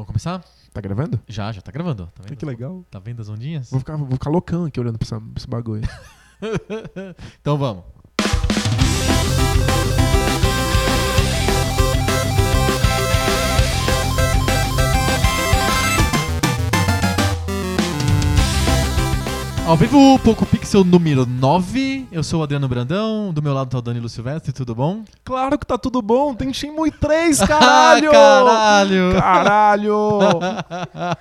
Vamos começar? Tá gravando? Já, já tá gravando. Tá vendo, Que legal. Tá vendo as ondinhas? Vou ficar, vou ficar loucão aqui olhando pra, essa- pra esse bagulho. então vamos. Ao vivo, Poco Pixel número 9. Eu sou o Adriano Brandão, do meu lado tá o Danilo Silvestre, tudo bom? claro que tá tudo bom. Tem Shenmue 3, caralho! caralho! Caralho!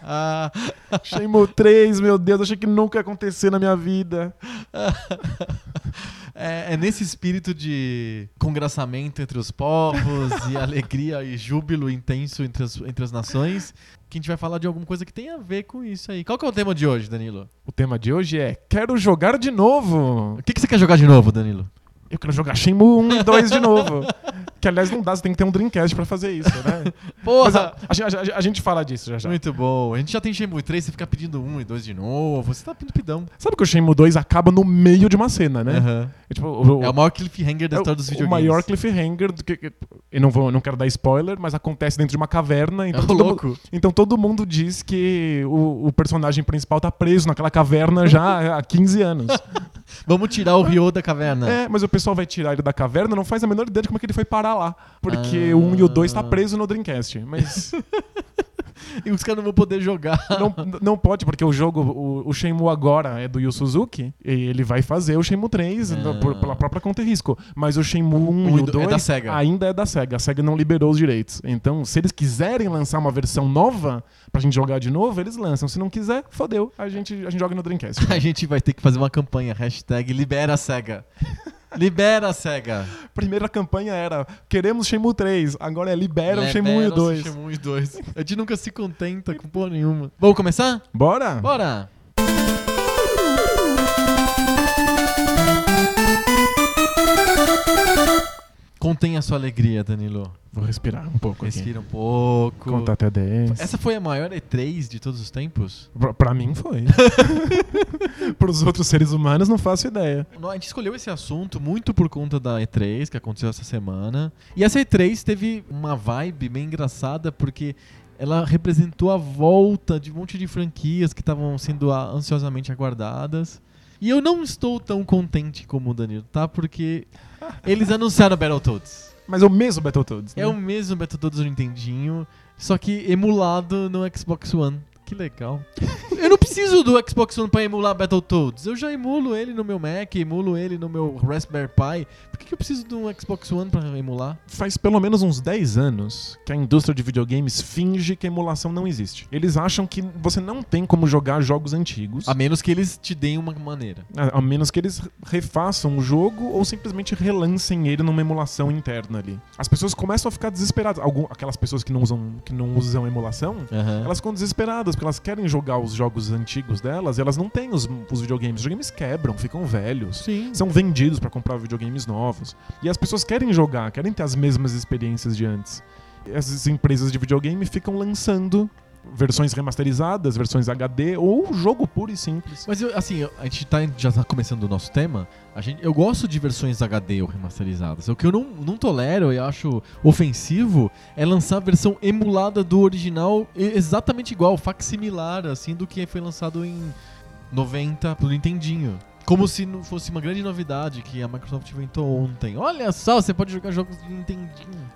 Shenmue 3, meu Deus. Achei que nunca ia acontecer na minha vida. É, é nesse espírito de congraçamento entre os povos e alegria e júbilo intenso entre as, entre as nações que a gente vai falar de alguma coisa que tem a ver com isso aí. Qual que é o tema de hoje, Danilo? O tema de hoje é Quero jogar de novo. O que, que você quer jogar de novo, Danilo? Eu quero jogar Shenmue 1 e 2 de novo. Que aliás não dá, você tem que ter um Dreamcast pra fazer isso, né? Mas Porra! a, a- a- a gente fala disso já já. Muito bom. A gente já tem Shenmue 3, você fica pedindo um e dois de novo. Você tá pedindo pidão. Sabe que o Shenmue 2 acaba no meio de uma cena, né? Aham. É, tipo, o, É o maior cliffhanger da é história dos o videogames. maior cliffhanger do que, que- eu não vou, não quero dar spoiler, mas acontece dentro de uma caverna, então É todo, louco. então todo mundo diz que o, o personagem principal tá preso naquela caverna já há 15 anos. Vamos tirar o Ryo da caverna. é, mas o pessoal vai tirar ele da caverna, não faz a menor ideia de como é que ele foi parar lá, porque Ah. o 1 e o 2 tá preso no Dreamcast, mas E os caras não vão poder jogar. não, não pode porque o jogo, o, o Shenmue agora é do Yu Suzuki, e ele vai fazer o Shenmue 3 Ah. no- por- pela própria conta e risco, mas o Shenmue 1 Um e o do- 2 é ainda é da SEGA. A SEGA não liberou os direitos. Então, se eles quiserem lançar uma versão nova pra gente jogar de novo, eles lançam. Se não quiser, fodeu. A gente, a gente joga no Dreamcast. A gente vai ter que fazer uma campanha, hashtag libera a SEGA. Libera SEGA. Primeira campanha era queremos Shenmue 3, agora é libera o Shenmue 1 e Libera-se 2. Shenmue e 2. A gente nunca se contenta com porra nenhuma. Vamos começar? Bora? Bora! Contenha a sua alegria, Danilo. Vou respirar um pouco aqui. Respira um pouco. Contar até 10. Essa foi a maior E3 de todos os tempos? Pra, pra mim foi. Pros outros seres humanos, não faço ideia. A gente escolheu esse assunto muito por conta da E3 que aconteceu essa semana. E essa E3 teve uma vibe bem engraçada porque ela representou a volta de um monte de franquias que estavam sendo ansiosamente aguardadas. E eu não estou tão contente como o Danilo, tá? Porque eles anunciaram Battletoads. Mas é o mesmo Battletoads. né? É o mesmo Battletoads do Nintendinho, só que emulado no Xbox One. Que legal. Eu não preciso do Xbox One pra emular Battletoads. Eu já emulo ele no meu Mac, emulo ele no meu Raspberry Pi. Por que, que eu preciso de um Xbox One pra emular? Faz pelo menos uns 10 anos que a indústria de videogames finge que a emulação não existe. Eles acham que você não tem como jogar jogos antigos. A menos que eles te deem uma maneira. A, a menos que eles refaçam o jogo ou simplesmente relancem ele numa emulação interna ali. As pessoas começam a ficar desesperadas. Algum, aquelas pessoas que não usam, que não usam emulação, Aham. elas ficam desesperadas porque elas querem jogar os jogos antigos delas e elas não têm os, os videogames. Os videogames quebram, ficam velhos. Sim. São vendidos pra comprar videogames novos. E as pessoas querem jogar, querem ter as mesmas experiências de antes. E Essas empresas de videogame ficam lançando versões remasterizadas, versões HD ou jogo puro e simples. Mas eu, assim, a gente tá, já tá começando o nosso tema. A gente, eu gosto de versões HD ou remasterizadas. O que eu não, não tolero e acho ofensivo é lançar a versão emulada do original exatamente igual, facsimilar, assim, do que foi lançado em 90 pro Nintendinho. Como se não fosse uma grande novidade que a Microsoft inventou ontem. Olha só, você pode jogar jogos de Nintendinho.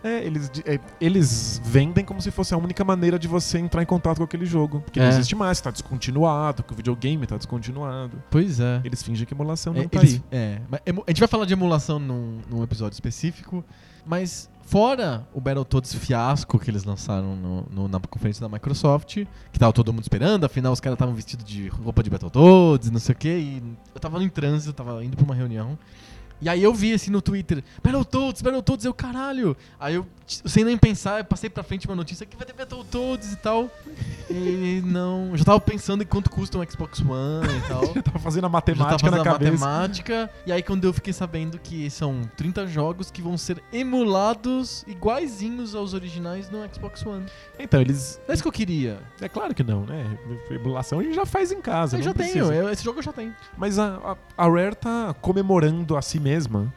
É, eles, é, eles vendem como se fosse a única maneira de você entrar em contato com aquele jogo. Porque não É. existe mais, tá descontinuado, que o videogame tá descontinuado. Pois é. Eles fingem que emulação não É, tá eles- aí. é, a gente vai falar de emulação num, num episódio específico, mas fora o Battletoads fiasco que eles lançaram no- no- na conferência da Microsoft, que tava todo mundo esperando, afinal os caras estavam vestidos de roupa de Battletoads, não sei o que, e eu tava no trânsito, tava indo pra uma reunião. E aí eu vi assim no Twitter, Battletoads, Battletoads, eu caralho. Aí eu, sem nem pensar, eu passei pra frente uma notícia que vai ter Battletoads e tal. E não, eu já tava pensando em quanto custa um Xbox One e tal. Eu tava fazendo a Eu já matemática tava na fazendo a cabeça. matemática. E aí quando eu fiquei sabendo que são 30 jogos que vão ser emulados iguaizinhos aos originais no Xbox One. Então, eles. É isso que eu queria. É claro que não, né? Emulação a gente já faz em casa. eu não já precisa. tenho, eu- esse jogo eu já tenho. Mas a, a, a Rare tá comemorando a si mesma,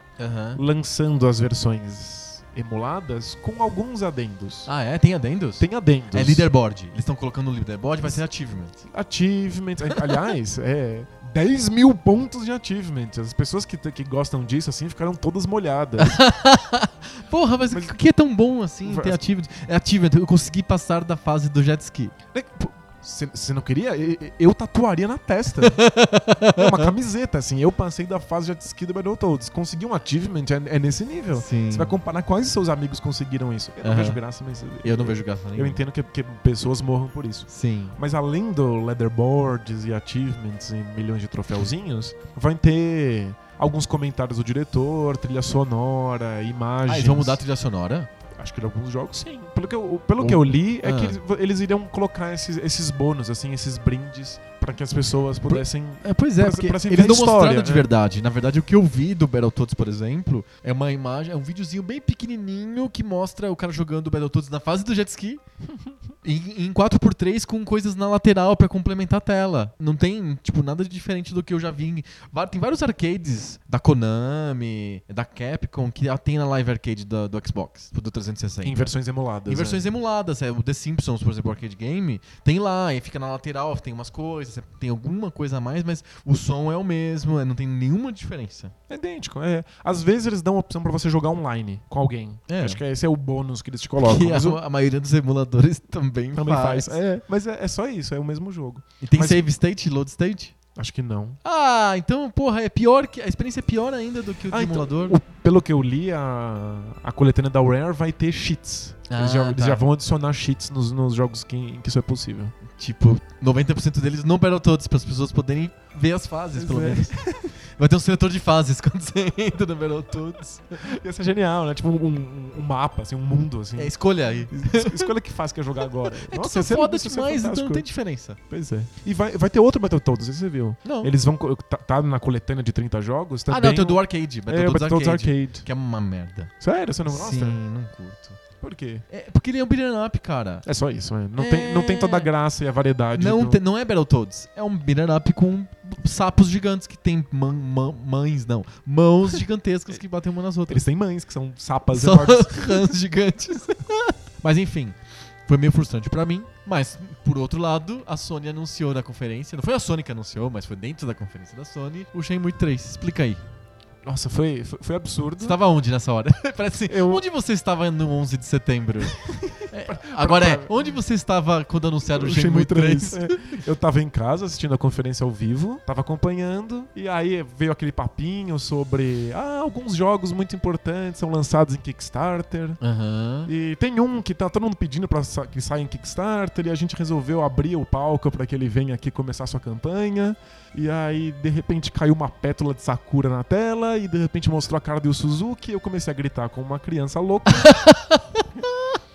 lançando as versões emuladas com alguns adendos. Ah, é? Tem adendos? Tem adendos. É leaderboard. Eles estão colocando no leaderboard, vai ser achievement. Achievements. Aliás, é 10 mil pontos de achievements. As pessoas que, que gostam disso, assim, ficaram todas molhadas. Porra, mas, o que é tão bom assim ter achievement? É achievement, eu consegui passar da fase do jet ski. Você não queria? Eu, eu tatuaria na testa. é uma camiseta, assim. Eu passei da fase de jet ski do Battletoads. Consegui um achievement, é, é nesse nível. Sim. Você vai comparar quais seus amigos conseguiram isso. Eu não vejo graça, mas. Eu não vejo graça nenhuma. Eu entendo que, que pessoas morram por isso. Sim. Mas além do leaderboards e achievements e milhões de troféuzinhos, vai ter alguns comentários do diretor, trilha sonora, imagens. Ah, eles vão mudar a trilha sonora? Acho que em alguns jogos sim. Pelo que eu, pelo Um- que eu li, é Ah. que eles, eles iriam colocar esses, esses bônus, assim, esses brindes, pra que as pessoas pudessem. É, pois é, Pra- porque pra eles não história, mostraram de né? verdade. Na verdade, o que eu vi do Battletoads, por exemplo, é uma imagem, é um videozinho bem pequenininho que mostra o cara jogando o Battletoads na fase do jet ski em, em 4x3 com coisas na lateral pra complementar a tela. Não tem, tipo, nada de diferente do que eu já vi. Em, tem vários arcades da Konami, da Capcom, que tem na live arcade do, do Xbox, do 360. Em versões emuladas. Em versões é. emuladas, é, o The Simpsons, por exemplo, o arcade game, tem lá, e fica na lateral, tem umas coisas, tem alguma coisa a mais, mas o som é o mesmo, é, não tem nenhuma diferença. É idêntico. É. Às vezes eles dão a opção pra você jogar online com alguém. É. Acho que esse é o bônus que eles te colocam. a, o- a maioria dos emuladores também, também faz. faz. É, mas é, é só isso, é o mesmo jogo. E tem Mas- save state, load state? Acho que não. Ah, então, porra, é pior que a experiência é pior ainda do que o Ah, de então, pelo que eu li, a, a coletânea da Rare vai ter cheats. eles, Ah, já, eles tá. já vão adicionar cheats nos, nos jogos que, em que isso é possível. Tipo, 90% deles no Battletoads, para as pessoas poderem ver as fases, Pois pelo é. menos. Vai ter um seletor de fases quando você entra no Battletoads. Ia ser genial, né? Tipo um, um- mapa, assim, um mundo, assim. É, escolha aí. Es- Escolha que faz que é jogar agora. É Nossa, que é ser- foda ser demais, então não tem diferença. Pois é. E vai, vai ter outro Battletoads, você viu. Não. Eles vão. Tá, tá na coletânea de 30 jogos ah, também. não, tem o do arcade. É, Battletoads Battletoads arcade, Arcade. Que é uma merda. Sério? Você não gosta? Sim, não curto. Por quê? É porque ele é um beat'em up, cara. É só isso, é. Não, É. Tem, não tem toda a graça e a variedade. Não, do- te- não é Battletoads. É um beat'em up com sapos gigantes que tem man- man- mães, não. Mãos gigantescas que batem uma nas outras. Eles têm mães, que são sapas enormes. rãs gigantes. Mas enfim, foi meio frustrante pra mim. Mas, por outro lado, a Sony anunciou na conferência. Não foi a Sony que anunciou, mas foi dentro da conferência da Sony. O Shenmue 3. Explica aí. Nossa, foi, foi, foi absurdo. Você estava onde nessa hora? Parece assim, Eu- onde você estava no 11 de setembro? É, agora é, onde você estava quando anunciaram o Shenmue 3? É. Eu tava em casa assistindo a conferência ao vivo, tava acompanhando, e aí veio aquele papinho sobre ah, alguns jogos muito importantes são lançados em Kickstarter. Aham. E tem um que tá todo mundo pedindo pra sa- que saia em Kickstarter, e a gente resolveu abrir o palco pra que ele venha aqui começar sua campanha. E aí, de repente, caiu uma pétula de Sakura na tela, e de repente mostrou a cara do Suzuki, eu comecei a gritar como uma criança louca.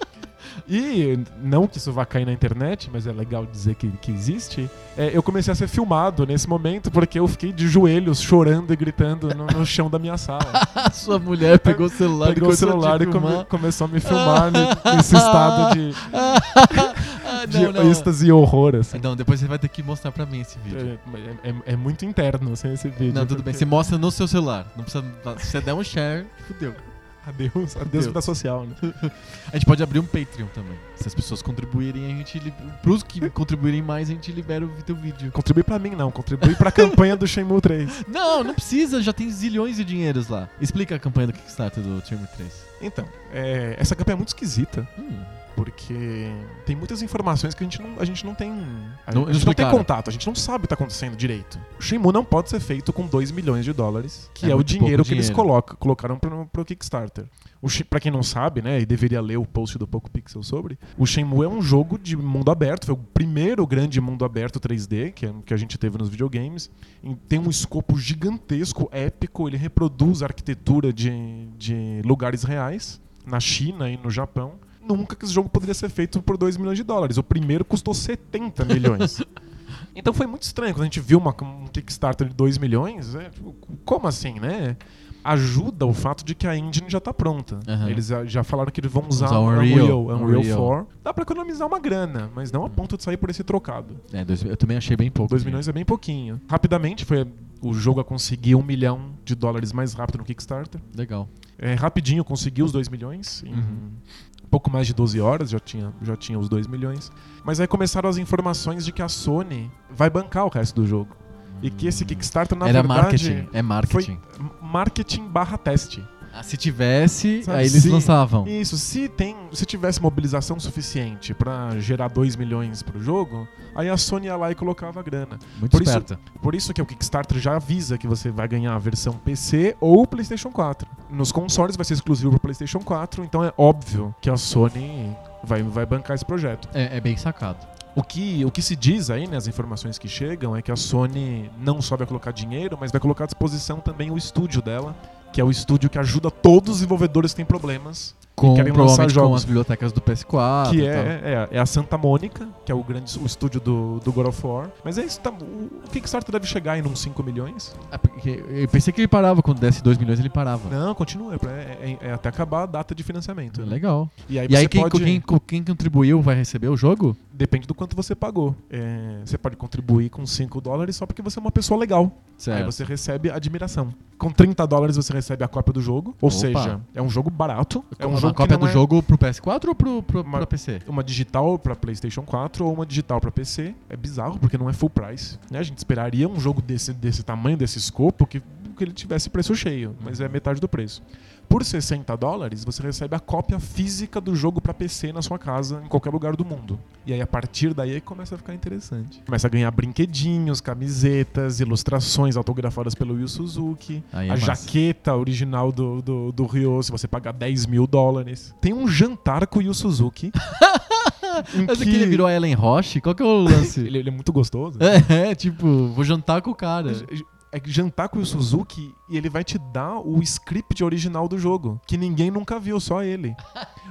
E não que isso vá cair na internet, mas é legal dizer que, que existe. é, eu comecei a ser filmado nesse momento porque eu fiquei de joelhos chorando e gritando no, no chão da minha sala. Sua mulher pegou o celular Pegou e o começou a celular e come- começou a me filmar ne- nesse estado de, de não, não. êxtase e horror. Assim. Não, depois você vai ter que mostrar pra mim esse vídeo. É, é- é muito interno assim, esse vídeo. Não, tudo bem. porque- Você mostra no seu celular. Não precisa. Se você der um share, fudeu. Adeus, adeus vida social, né? A gente pode abrir um Patreon também. Se as pessoas contribuírem, a gente. li- Pros que contribuírem mais, a gente libera o teu vídeo. Contribui pra mim, não. Contribui pra campanha do Shenmue 3. Não, não precisa, já tem zilhões de dinheiros lá. Explica a campanha do Kickstarter do Shenmue 3. Então, é, essa campanha é muito esquisita. Hum. Porque tem muitas informações que a gente não, a gente não tem. A, Não- a gente não tem contato, a gente não sabe o que tá acontecendo direito. O Shenmue não pode ser feito com 2 milhões de dólares, que É é, o dinheiro que eles dinheiro. coloca, colocaram pro, pro Kickstarter. O, Shen- pra quem não sabe, né, e deveria ler o post do Poco Pixel sobre, o Shenmue é um jogo de mundo aberto, foi o primeiro grande mundo aberto 3D que, que a gente teve nos videogames. Em- Tem um escopo gigantesco, épico, ele reproduz a arquitetura de, de lugares reais, na China e no Japão. Nunca que esse jogo poderia ser feito por 2 milhões de dólares. O primeiro custou 70 milhões. Então foi muito estranho quando a gente viu uma, um Kickstarter de 2 milhões. é, tipo, como assim, né? Ajuda o fato de que a engine já tá pronta. Aham. Eles já, falaram que eles vão usar Usar o Unreal. Unreal, Unreal, Unreal. 4. Dá pra economizar uma grana, mas não a ponto de sair por esse trocado. É, dois, eu também achei bem pouco. 2 dinheiro. milhões é bem pouquinho. Rapidamente, foi o jogo a conseguir um milhão de dólares mais rápido no Kickstarter. Legal. É, rapidinho conseguiu os 2 milhões. Uhum. Pouco mais de 12 horas já tinha, já tinha os 2 milhões. Mas aí começaram as informações de que a Sony vai bancar o resto do jogo. E que esse Kickstarter, na Era verdade, marketing. É marketing. foi marketing barra teste. Ah, se tivesse, Sabe, aí eles se- lançavam. Isso, se tem, se tivesse mobilização suficiente pra gerar 2 milhões pro jogo, aí a Sony ia lá e colocava a grana. Muito por isso- esperta. Por isso que o Kickstarter já avisa que você vai ganhar a versão PC ou PlayStation 4. Nos consoles vai ser exclusivo pro PlayStation 4, então é óbvio que a Sony vai, vai bancar esse projeto. É, é bem sacado. O que, o que se diz aí, né, as informações que chegam, é que a Sony não só vai colocar dinheiro, mas vai colocar à disposição também o estúdio dela, que é o estúdio que ajuda todos os desenvolvedores que têm problemas. Com, querem lançar provavelmente com jogos. as bibliotecas do PS4. que e é, é, é a Santa Mônica, que é o grande o estúdio do, do God of War. Mas é isso, tá, o, Kickstarter deve chegar em uns 5 milhões. É porque eu pensei que ele parava, quando desse 2 milhões ele parava. Não, continua, é, pra- é- é até acabar a data de financiamento. né? Legal. E aí E aí quem, pode... quem, quem contribuiu vai receber o jogo? Depende do quanto você pagou. É, você pode contribuir com 5 dólares só porque você é uma pessoa legal. Aí você recebe admiração. Com 30 dólares você recebe a cópia do jogo. Ou Opa. seja, é um jogo barato. É um uma jogo que cópia do é jogo pro PS4 ou pro, pro, Uma- pra PC? Uma digital pra PlayStation 4 ou uma digital pra PC. É bizarro porque não é full price. né? A gente esperaria um jogo desse, desse tamanho, desse escopo, que, que ele tivesse preço cheio. Mas é metade do preço. Por 60 dólares, você recebe a cópia física do jogo pra PC na sua casa, em qualquer lugar do mundo. E aí, a partir daí, começa a ficar interessante. Começa a ganhar brinquedinhos, camisetas, ilustrações autografadas pelo Yu Suzuki. Aí é a massa. jaqueta original do, do, do Ryo, se você pagar 10 mil dólares. Tem um jantar com o Yu Suzuki. Mas aqui ele virou a Ellen Roche? Qual que é o lance? ele, ele é muito gostoso. é, é, tipo, vou jantar com o cara. É jantar com o Suzuki e ele vai te dar o script original do jogo, que ninguém nunca viu, só ele.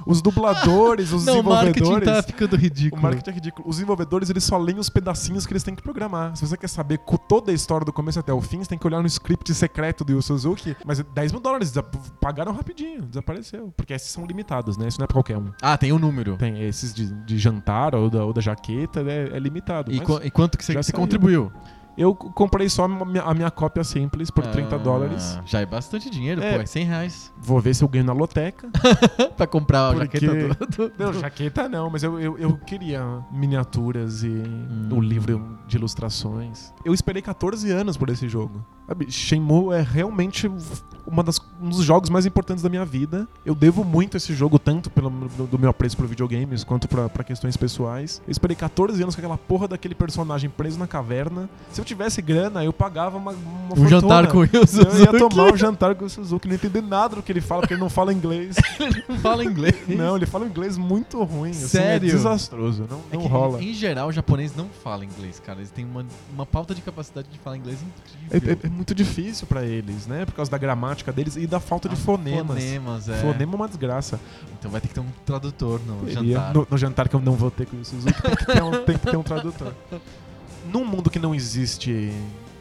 Os dubladores, os Não, o marketing desenvolvedores. tá ficando O ridículo. marketing é ridículo. Os desenvolvedores, eles só leem os pedacinhos que eles têm que programar. Se você quer saber toda a história do começo até o fim, você tem que olhar no script secreto do Yu Suzuki. Mas 10 mil dólares, pagaram rapidinho, desapareceu. Porque esses são limitados, né? Isso não é pra qualquer um. Ah, tem um número. Tem esses de, de jantar ou da, ou da jaqueta, é, é limitado. E, Mas qu- e quanto que você, já você contribuiu? Eu comprei só a minha, cópia simples por 30 Ah, dólares. Já é bastante dinheiro, É. pô. É 100 reais. Vou ver se eu ganho na loteca. pra comprar a Porque- jaqueta do... do- Não, jaqueta não, mas eu, eu, eu queria miniaturas e Hum. o livro de ilustrações. Eu esperei 14 anos por esse jogo. Sabe, Shenmue é realmente uma das, um dos jogos mais importantes da minha vida. Eu devo muito esse jogo, tanto pelo do, do meu apreço por videogames, quanto pra, pra questões pessoais. Eu esperei 14 anos com aquela porra daquele personagem preso na caverna. Se eu tivesse grana, eu pagava uma, uma Um jantar com o fortuna. Yu Suzuki. Eu ia tomar um jantar com o Suzuki, não entender nada do que ele fala, porque ele não fala inglês. Não fala inglês. Não, ele fala um inglês muito ruim. assim, Sério? é desastroso. Não, É não que, rola. Em geral, o japonês não fala inglês, cara. Eles têm uma, uma falta de capacidade de falar inglês É, incrível. é- é muito difícil pra eles, né? Por causa da gramática deles e da falta de Ah, fonemas. Fonemas, é. Fonema é uma desgraça. Então vai ter que ter um tradutor no Ele- jantar. No, no jantar que eu não vou ter com o Suzuki, tem que ter um, tem que ter um tradutor. Num mundo que não existe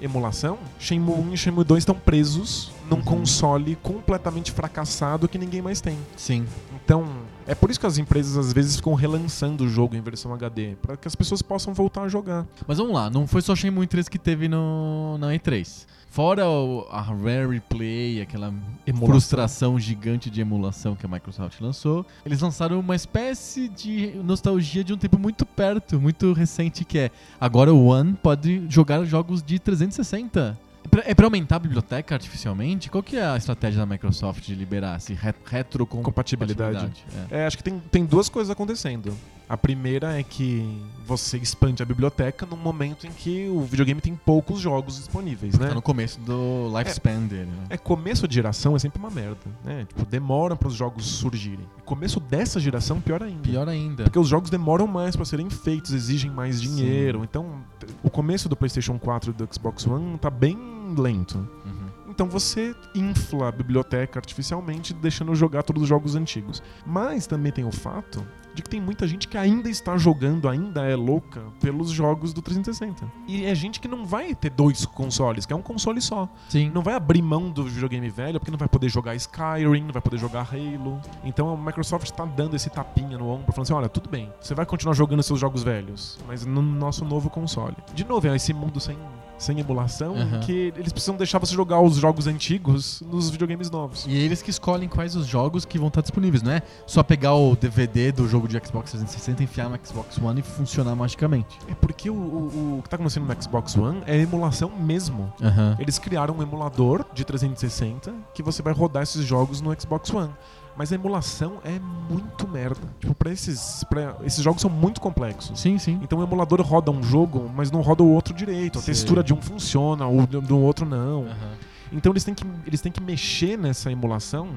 emulação, Shenmue 1 e Shenmue 2 estão presos num Uhum. console completamente fracassado que ninguém mais tem. Sim. Então, é por isso que as empresas às vezes ficam relançando o jogo em versão HD, para que as pessoas possam voltar a jogar. Mas vamos lá, não foi só Shenmue 3 que teve no, na E3. Fora o- a Rare Play, aquela Emulação. frustração gigante de emulação que a Microsoft lançou, eles lançaram uma espécie de nostalgia de um tempo muito perto, muito recente, que é agora o One pode jogar jogos de 360. Pra- É pra aumentar a biblioteca artificialmente? Qual que é a estratégia da Microsoft de liberar esse re retrocompatibilidade? Compatibilidade. É. É, acho que tem, tem duas coisas acontecendo. A primeira é que você expande a biblioteca num momento em que o videogame tem poucos jogos disponíveis, né? Tá no começo do lifespan dele, né? É, começo de geração é sempre uma merda, né? Tipo, demora para os jogos surgirem. Começo dessa geração, pior ainda. Pior ainda. Porque os jogos demoram mais para serem feitos, exigem mais dinheiro. Sim. Então, o começo do PlayStation 4 e do Xbox One tá bem lento. Uhum. Então você infla a biblioteca artificialmente, deixando jogar todos os jogos antigos. Mas também tem o fato de que tem muita gente que ainda está jogando, ainda é louca pelos jogos do 360. E é gente que não vai ter dois consoles, que é um console só. Sim. Não vai abrir mão do videogame velho, porque não vai poder jogar Skyrim, não vai poder jogar Halo. Então a Microsoft está dando esse tapinha no ombro, falando assim: olha, tudo bem, você vai continuar jogando seus jogos velhos, mas no nosso novo console. De novo, é esse mundo sem, sem emulação, Aham. que eles precisam deixar você jogar os jogos antigos nos videogames novos. E eles que escolhem quais os jogos que vão estar disponíveis, não é só pegar o DVD do jogo de Xbox 360, enfiar no Xbox One e funcionar magicamente. É porque o, o- o que tá acontecendo no Xbox One é emulação mesmo. Aham. Eles criaram um emulador de 360 que você vai rodar esses jogos no Xbox One. Mas a emulação é muito merda. Tipo, pra esses, pra, esses jogos são muito complexos. Sim, sim. Então o emulador roda um jogo, mas não roda o outro direito. A Sei. textura de um funciona, o do outro não. Aham. Então eles têm que, eles têm que mexer nessa emulação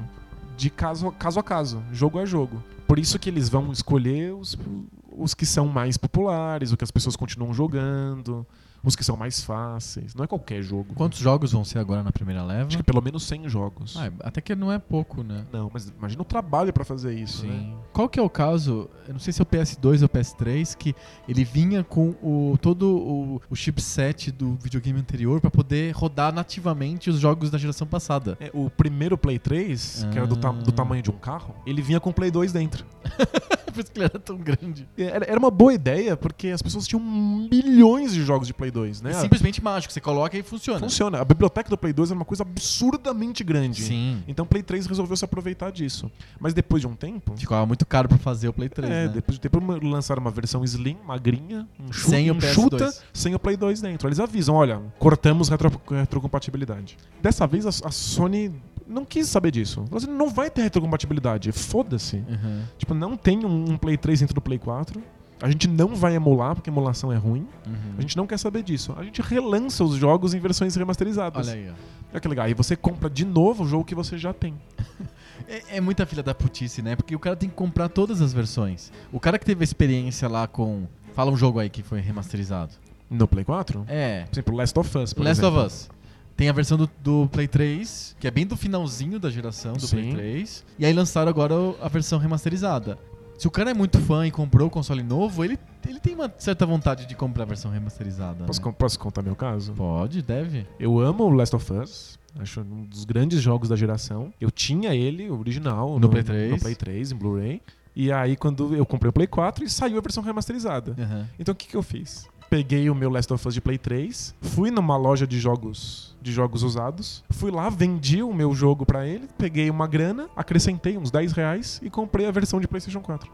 de caso, a- caso a caso, jogo a jogo. Por isso que eles vão escolher os, os que são mais populares, o que as pessoas continuam jogando, os que são mais fáceis. Não é qualquer jogo. Quantos jogos vão ser agora na primeira leva? Acho que pelo menos 100 jogos. Ah, até que não é pouco, né? Não, mas imagina o trabalho pra fazer isso, né? Qual que é o caso? Eu não sei se é o PS2 ou o PS3 que ele vinha com o todo o, o chipset do videogame anterior pra poder rodar nativamente os jogos da geração passada. É, o primeiro Play 3, que era do, ta- do Ah. tamanho de um carro, ele vinha com o Play 2 dentro. Por isso que ele era tão grande. Era, era uma boa ideia, porque as pessoas tinham milhões de jogos de Play 2, né? É simplesmente mágico, você coloca e funciona. Funciona. A biblioteca do Play 2 era uma coisa absurdamente grande. Sim. Então o Play 3 resolveu se aproveitar disso. Mas depois de um tempo. Ficava muito caro pra fazer o Play 3, é, né? depois de tempo lançaram uma versão slim, magrinha, um chu- Sem o PS2. sem o Play 2 dentro. Eles avisam, olha, cortamos retro- retrocompatibilidade. Dessa vez a, a Sony não quis saber disso. Falou assim, não vai ter retrocompatibilidade, foda-se. Uhum. Tipo, não tem um, um Play 3 dentro do Play 4. A gente não vai emular, porque emulação é ruim. Uhum. A gente não quer saber disso. A gente relança os jogos em versões remasterizadas. Olha aí, ó. Olha que legal. Aí você compra de novo o jogo que você já tem. É, é muita filha da putice, né? Porque o cara tem que comprar todas as versões. O cara que teve a experiência lá com. Fala um jogo aí que foi remasterizado. No Play 4? É. Por exemplo, Last of Us, Last exemplo. of Us. Tem a versão do, do Play 3, que é bem do finalzinho da geração do Play Sim. 3. E aí lançaram agora a versão remasterizada. Se o cara é muito fã e comprou o console novo, ele, ele tem uma certa vontade de comprar a versão remasterizada. Posso, né? posso contar meu caso? Pode, deve. Eu amo o Last of Us. Acho um dos grandes jogos da geração. Eu tinha ele, o original, No Play 3. No Play 3, em Blu-ray. E aí, quando eu comprei o Play 4, e saiu a versão remasterizada. Aham. Então, o que, que eu fiz? Peguei o meu Last of Us de Play 3, fui numa loja de jogos de jogos usados, fui lá, vendi o meu jogo pra ele, peguei uma grana, acrescentei uns 10 reais e comprei a versão de PlayStation 4.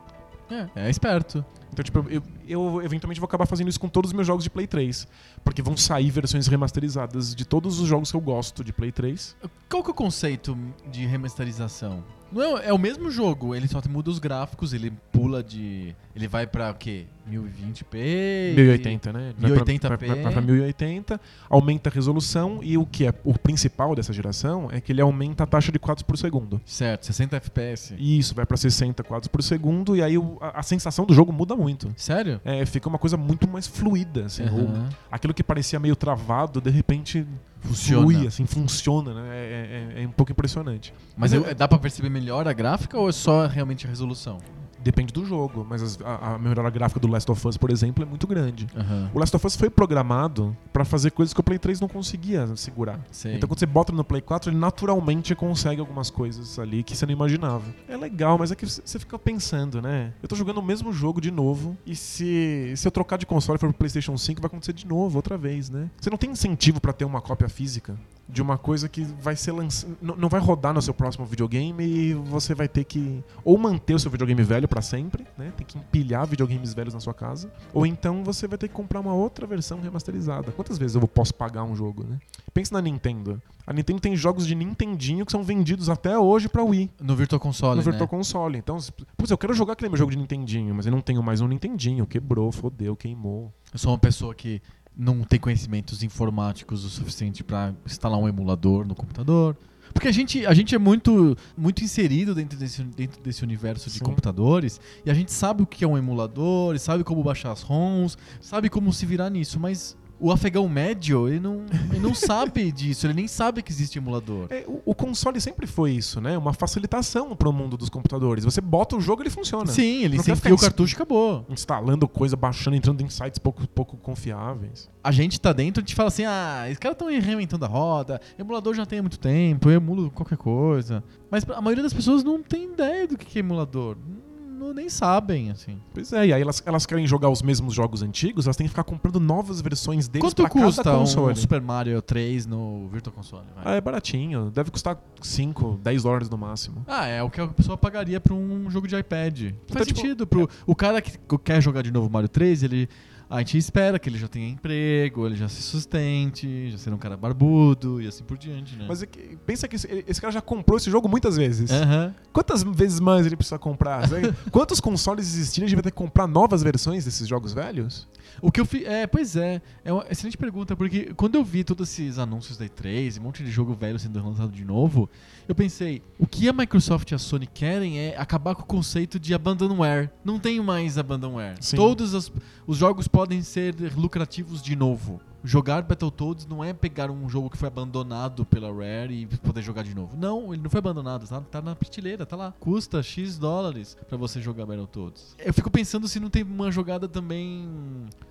É, é esperto. Então, tipo, eu, eu eventualmente vou acabar fazendo isso com todos os meus jogos de Play 3. Porque vão sair versões remasterizadas de todos os jogos que eu gosto de Play 3. Qual que é o conceito de remasterização? Não é, é o mesmo jogo, ele só muda os gráficos, ele pula de. Ele vai pra o quê? 1020p? 1080, né? Vai pra- 1080p. Vai, vai, pra 1080, aumenta a resolução e o que é o principal dessa geração é que ele aumenta a taxa de quadros por segundo. Certo, 60 FPS. E isso vai pra 60 quadros por segundo e aí a, a sensação do jogo muda muito. Sério? É, fica uma coisa muito mais fluida, assim. Aham. aquilo que parecia meio travado, de repente Funciona. flui, assim, funciona, né? É, é- é um pouco impressionante. Mas eu- eu- dá pra perceber melhor a gráfica ou é só realmente a resolução? Depende do jogo, mas as- a, a melhora gráfica do Last of Us, por exemplo, é muito grande. Aham. O Last of Us foi programado pra fazer coisas que o Play 3 não conseguia segurar. Sei. Então quando você bota no Play 4, ele naturalmente consegue algumas coisas ali que você não imaginava. É legal, mas é que você fica pensando, né? Eu tô jogando o mesmo jogo de novo, e se, se eu trocar de console e for pro PlayStation 5, vai acontecer de novo, outra vez, né? Você não tem incentivo pra ter uma cópia física de uma coisa que vai ser lançada. Não vai rodar no seu próximo videogame e você vai ter que ou manter o seu videogame velho pra sempre, né? Tem que empilhar videogames velhos na sua casa. Ou então você vai ter que comprar uma outra versão remasterizada. Quantas vezes eu posso pagar um jogo, né? Pensa na Nintendo. A Nintendo tem jogos de Nintendinho que são vendidos até hoje pra Wii. No Virtual Console, no Virtual né? Console. Então, putz, eu quero jogar aquele meu jogo de Nintendinho, mas eu não tenho mais um Nintendinho. Quebrou, fodeu, queimou. Eu sou uma pessoa que não tem conhecimentos informáticos o suficiente pra instalar um emulador no computador. Porque a gente, a gente é muito, muito inserido dentro desse, dentro desse universo de Sim. computadores e a gente sabe o que é um emulador, sabe como baixar as ROMs, sabe como se virar nisso, mas o afegão médio, ele não, ele não sabe disso, ele nem sabe que existe emulador. É, o, o console sempre foi isso, né? Uma facilitação pro mundo dos computadores. Você bota o jogo e ele funciona. Sim, ele Não se quer enfia ficar o cartucho e acabou. Instalando coisa, baixando, entrando em sites pouco, pouco confiáveis. A gente tá dentro, a gente fala assim, ah, os caras estão reinventando a roda, emulador já tem há muito tempo, eu emulo qualquer coisa. Mas a maioria das pessoas não tem ideia do que é emulador. não- nem sabem, assim. Pois é, e aí elas, elas querem jogar os mesmos jogos antigos, elas têm que ficar comprando novas versões deles Quanto pra custa cada um console. Super Mario 3 no Virtual Console? vai? Ah, é baratinho. Deve custar 5, 10 dólares no máximo. Ah, é o que a pessoa pagaria pra um jogo de iPad. Faz tipo, sentido. Pro, O cara que quer jogar de novo Mario 3, ele. A gente espera que ele já tenha emprego, ele já se sustente, já seja um cara barbudo e assim por diante, né? Mas é que- pensa que esse, esse cara já comprou esse jogo muitas vezes. Aham. Quantas vezes mais ele precisa comprar? Quantos consoles existirem, a gente vai ter que comprar novas versões desses jogos velhos? O que eu fiz. É, pois é. É uma excelente pergunta, porque quando eu vi todos esses anúncios da E3, um monte de jogo velho sendo lançado de novo, eu pensei, o que a Microsoft e a Sony querem é acabar com o conceito de abandonware. Não tem mais abandonware. Sim. Todos os, os jogos podem ser lucrativos de novo. Jogar Battletoads não é pegar um jogo que foi abandonado pela Rare e poder jogar de novo. Não, ele não foi abandonado, tá, tá na prateleira, tá lá. Custa X dólares pra você jogar Battletoads. Eu fico pensando se não tem uma jogada também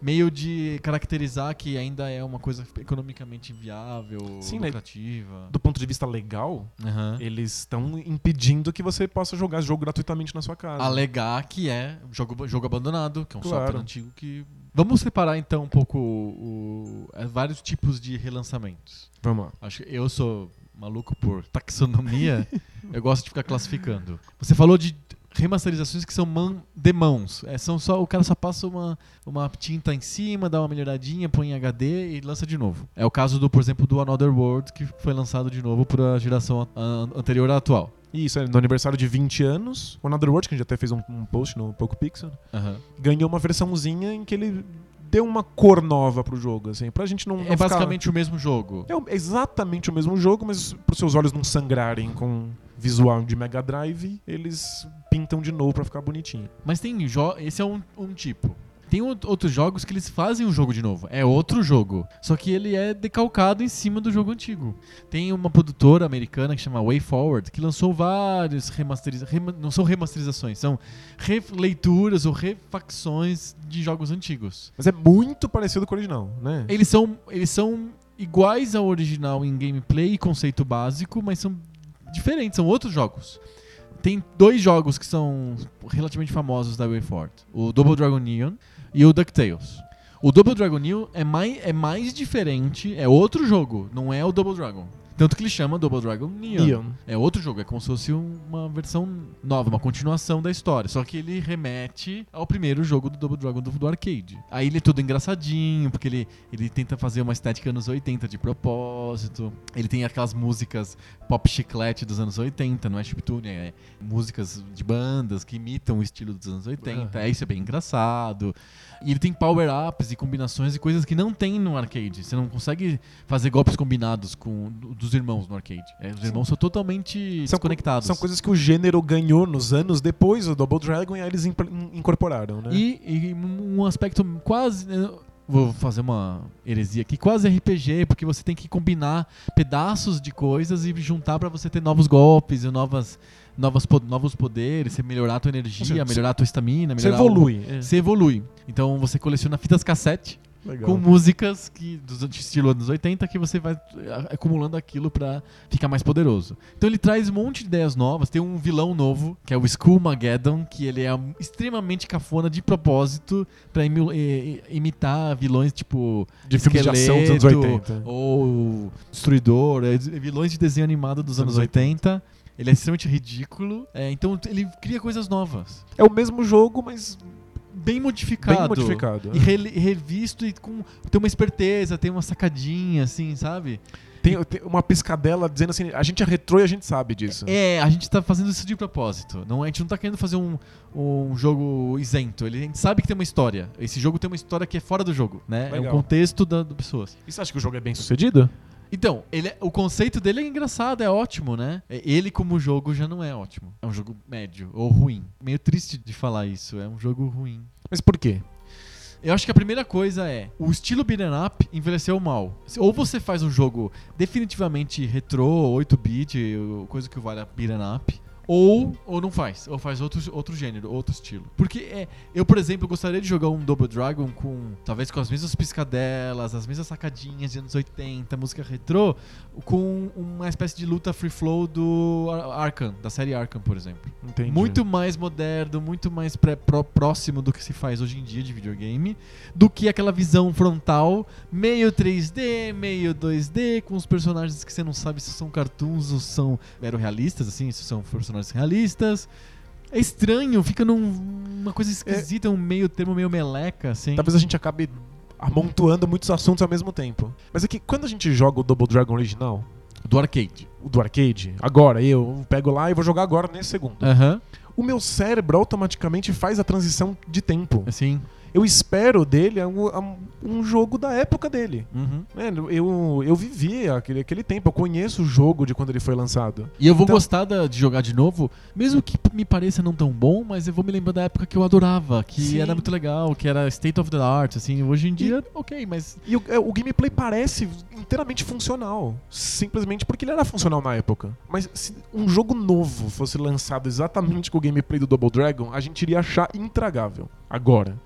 meio de caracterizar que ainda é uma coisa economicamente viável, Sim, né? lucrativa. Do ponto de vista legal, Aham. eles estão impedindo que você possa jogar esse jogo gratuitamente na sua casa. Alegar que é jogo, jogo abandonado, que é um Claro. software antigo que. Vamos separar então um pouco o, o- é, vários tipos de relançamentos. Vamos lá. Acho que eu sou maluco por taxonomia. eu gosto de ficar classificando. Você falou de remasterizações que são man, de mãos. É, são só o cara só passa uma, uma tinta em cima, dá uma melhoradinha, põe em HD e lança de novo. É o caso do, por exemplo, do Another World que foi lançado de novo para a geração an- anterior à atual. Isso, é, no aniversário de 20 anos, o Another World, que a gente até fez um, um post no Poco Pixel, Aham. ganhou uma versãozinha em que ele deu uma cor nova pro jogo, assim, pra gente não, não É ficar- basicamente o mesmo jogo. É exatamente o mesmo jogo, mas pros seus olhos não sangrarem com visual de Mega Drive, eles pintam de novo pra ficar bonitinho. Mas tem esse é um, um tipo. Tem out- outros jogos que eles fazem o jogo de novo. É outro jogo. Só que ele é decalcado em cima do jogo antigo. Tem uma produtora americana que chama Way Forward que lançou vários remasterizações. não são remasterizações, são releituras ou refacções de jogos antigos. Mas é muito parecido com o original, né? Eles são, eles são iguais ao original em gameplay e conceito básico, mas são diferentes, são outros jogos. Tem dois jogos que são relativamente famosos da WayForward: o Double Dragon Neon e o DuckTales. O Double Dragon Neon é mais, é mais diferente, é outro jogo, não é o Double Dragon. Tanto que ele chama Double Dragon Neon. Neon. É outro jogo, é como se fosse um- uma versão nova, uma continuação da história. Só que ele remete ao primeiro jogo do Double Dragon do, do arcade. Aí ele é todo engraçadinho, porque ele, ele tenta fazer uma estética anos 80 de propósito. Ele tem aquelas músicas pop chiclete dos anos 80, não é chiptune, é músicas de bandas que imitam o estilo dos anos 80. Aham. É, isso é bem engraçado. E ele tem power-ups e combinações e coisas que não tem no arcade. Você não consegue fazer golpes combinados com dos irmãos no arcade. É, os irmãos são totalmente São co- desconectados. São coisas que o gênero ganhou nos anos depois do Double Dragon e aí eles incorporaram, né? E, e um aspecto quase. né, Vou fazer uma heresia aqui, quase RPG, porque você tem que combinar pedaços de coisas e juntar pra você ter novos golpes e novas, novas, novos poderes, você melhorar a tua energia, seja, melhorar a tua estamina, Você melhorar. o- evolui. É. Você evolui. Então você coleciona fitas cassete Legal. com músicas que dos estilo anos 80 que você vai a- acumulando aquilo pra ficar mais poderoso. Então ele traz um monte de ideias novas, tem um vilão novo, que é o Skullmageddon, que ele é extremamente cafona de propósito i- imitar vilões tipo De filmes de ação dos anos Esqueleto 80. ou Destruidor, é, vilões de desenho animado dos anos Anos 80. Ele é extremamente ridículo, é, então ele cria coisas novas. É o mesmo jogo, mas Bem modificado. bem modificado. E re- revisto e com. Tem uma esperteza, tem uma sacadinha, assim, sabe? Tem, tem uma piscadela dizendo assim, a gente é retrô e a gente sabe disso. É, a gente tá fazendo isso de propósito. Não, a gente não tá querendo fazer um, um jogo isento. Ele, a gente sabe que tem uma história. Esse jogo tem uma história que é fora do jogo, né? É Legal. um contexto da, das pessoas. E você acha que o jogo é bem sucedido? Então, ele é- o conceito dele é engraçado, é ótimo, né? É- Ele como jogo já não é ótimo. É um jogo médio ou ruim. Meio triste de falar isso, é um jogo ruim. Mas por quê? Eu acho que a primeira coisa é, o estilo beat'em up envelheceu mal. Ou você faz um jogo definitivamente retrô, 8-bit, ou coisa que vale a beat'em up, Ou, ou não faz, ou faz outro, outro gênero, outro estilo. Porque é, eu, por exemplo, gostaria de jogar um Double Dragon com, talvez com as mesmas piscadelas, as mesmas sacadinhas de anos 80, música retrô, com uma espécie de luta free flow do Ar- Arkham, da série Arkham, por exemplo. Entendi. Muito mais moderno, muito mais pré- pró- próximo do que se faz hoje em dia de videogame, do que aquela visão frontal, meio 3D, meio 2D, com os personagens que você não sabe se são cartoons ou são mero realistas, assim, se são personagens realistas. É estranho, fica num- numa coisa esquisita, um meio termo meio meleca, assim. Talvez a gente acabe amontoando muitos assuntos ao mesmo tempo. Mas é que quando a gente joga o Double Dragon original, Do arcade. o do arcade, agora eu pego lá e vou jogar agora nesse segundo. Aham, O meu cérebro automaticamente faz a transição de tempo. assim. Eu espero dele um, um jogo da época dele. Uhum. Eu, eu vivi aquele, aquele tempo, eu conheço o jogo de quando ele foi lançado. E eu vou Então- gostar da- de jogar de novo, mesmo que me pareça não tão bom, mas eu vou me lembrar da época que eu adorava, que Sim. era muito legal, que era state of the art, assim, hoje em dia, ok, mas E o, é, o gameplay parece inteiramente funcional. Simplesmente porque ele era funcional na época. Mas se um jogo novo fosse lançado exatamente com o gameplay do Double Dragon, a gente iria achar intragável. Agora.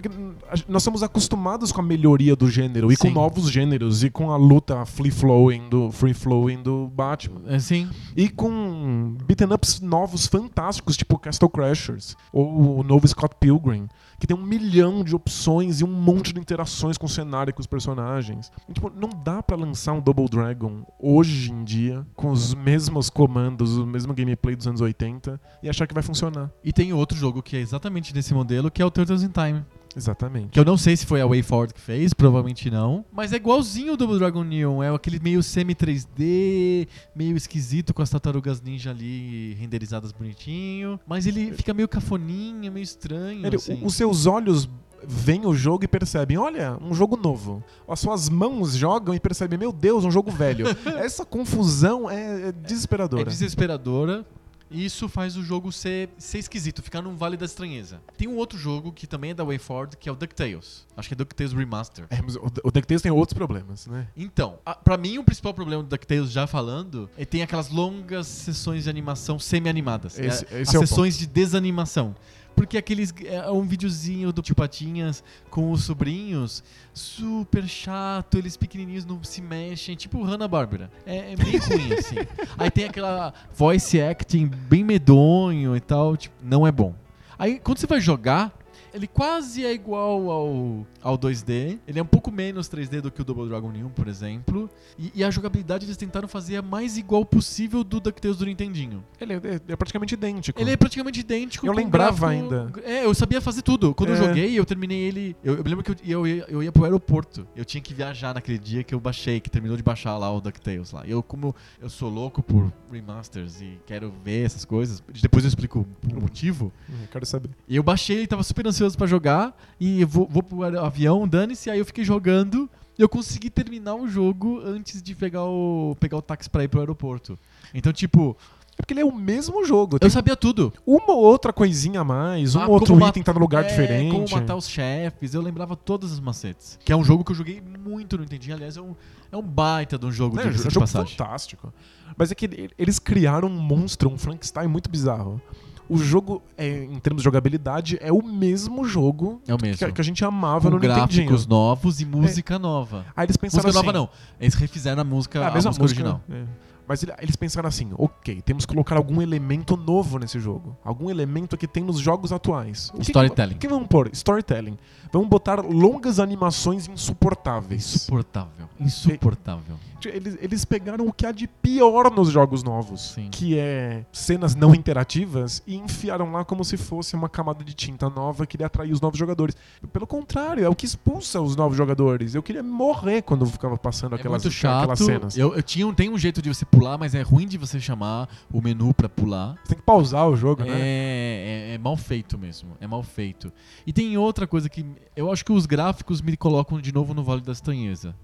Porque hum, nós somos acostumados com a melhoria do gênero e com Sim. novos gêneros e com a luta free flowing do free flowing do Batman. assim, E com beaten ups novos fantásticos, tipo Castle Crashers ou o novo Scott Pilgrim, que tem um milhão de opções e um monte de interações com o cenário e com os personagens. E, tipo, não dá pra lançar um Double Dragon hoje em dia com os mesmos comandos, o mesmo gameplay dos anos 80 e achar que vai funcionar. e tem outro jogo que é exatamente desse modelo, que é o Turtles in Time, Exatamente. que eu não sei se foi a WayForward que fez, provavelmente não, mas é igualzinho o Double Dragon Neon, é aquele meio semi-3D, meio esquisito com as tartarugas ninja ali renderizadas bonitinho, mas ele fica meio cafoninho, meio estranho, Ele- assim. os seus olhos veem o jogo e percebem, olha, um jogo novo. As suas mãos jogam e percebem, meu Deus, um jogo velho. Essa confusão é, é desesperadora. É desesperadora. E isso faz o jogo ser, ser esquisito, ficar num vale da estranheza. Tem um outro jogo que também é da WayForward, que é o DuckTales. Acho que é DuckTales Remaster. É, mas o, o DuckTales tem outros problemas, né? Então, a, pra mim o principal problema do DuckTales, já falando, é tem aquelas longas sessões de animação semi-animadas. Esse- É, esse as é sessões de desanimação. Porque aqueles. É um videozinho do Tio Patinhas com os sobrinhos, super chato, eles pequenininhos não se mexem, tipo Hanna-Barbera. É, é bem ruim, assim. Aí tem aquela voice acting bem medonho e tal, tipo, não é bom. Aí quando você vai jogar, ele quase é igual ao, ao 2D. Ele é um pouco menos 3D do que o Double Dragon Neon, por exemplo. E, e a jogabilidade eles tentaram fazer a mais igual possível do DuckTales do Nintendinho. Ele é, é praticamente idêntico. Ele é praticamente idêntico. Eu lembrava gráfico- ainda. É, eu sabia fazer tudo. Quando eu É. joguei, eu terminei ele. Eu, eu lembro que eu, eu, ia- eu ia pro aeroporto. Eu tinha que viajar naquele dia que eu baixei, que terminou de baixar lá o DuckTales lá. Eu, como eu sou louco por remasters e quero ver essas coisas, depois eu explico o motivo. Hum, quero saber. E eu baixei, ele tava super ansioso pra jogar. E vou, vou pro avião, dane-se. Aí eu fiquei jogando. E eu consegui terminar o jogo antes de pegar o, pegar o táxi pra ir pro aeroporto. Então, tipo, É porque ele é o mesmo jogo. eu sabia tudo. uma ou outra coisinha a mais, um Ah, outro item tá no lugar É, diferente. Como matar os chefes, eu lembrava todos os macetes. Que é um jogo que eu joguei muito no Nintendinho. Aliás, é um, é um baita de um jogo Né, de é um jogo passagem. fantástico. Mas é que ele- eles criaram um monstro, um Frankenstein muito bizarro. O jogo, é, em termos de jogabilidade, é o mesmo jogo É o mesmo. que, que a gente amava Com no Nintendinho. gráficos novos e música nova. Aí eles pensaram Música assim, nova não. Eles refizeram a música, É a música, música original. é. Mas ele- eles pensaram assim, ok, temos que colocar algum elemento novo nesse jogo. Algum elemento que tem nos jogos atuais. O que que- Storytelling. O que, vamos pôr? Storytelling. Vamos botar longas animações insuportáveis. Insuportável. Insuportável. Eles, eles pegaram o que há de pior nos jogos novos, Sim. que é cenas não interativas, e enfiaram lá como se fosse uma camada de tinta nova que iria atrair os novos jogadores. Pelo contrário, é o que expulsa os novos jogadores. Eu queria morrer quando ficava passando É aquelas, muito chato. aquelas cenas. Eu, eu tinha tem um jeito de você pular, mas é ruim de você chamar o menu pra pular. Você tem que pausar o jogo, né? É, é, é mal feito mesmo. É mal feito. E tem outra coisa que. Eu acho que os gráficos me colocam de novo no Vale da Estranheza.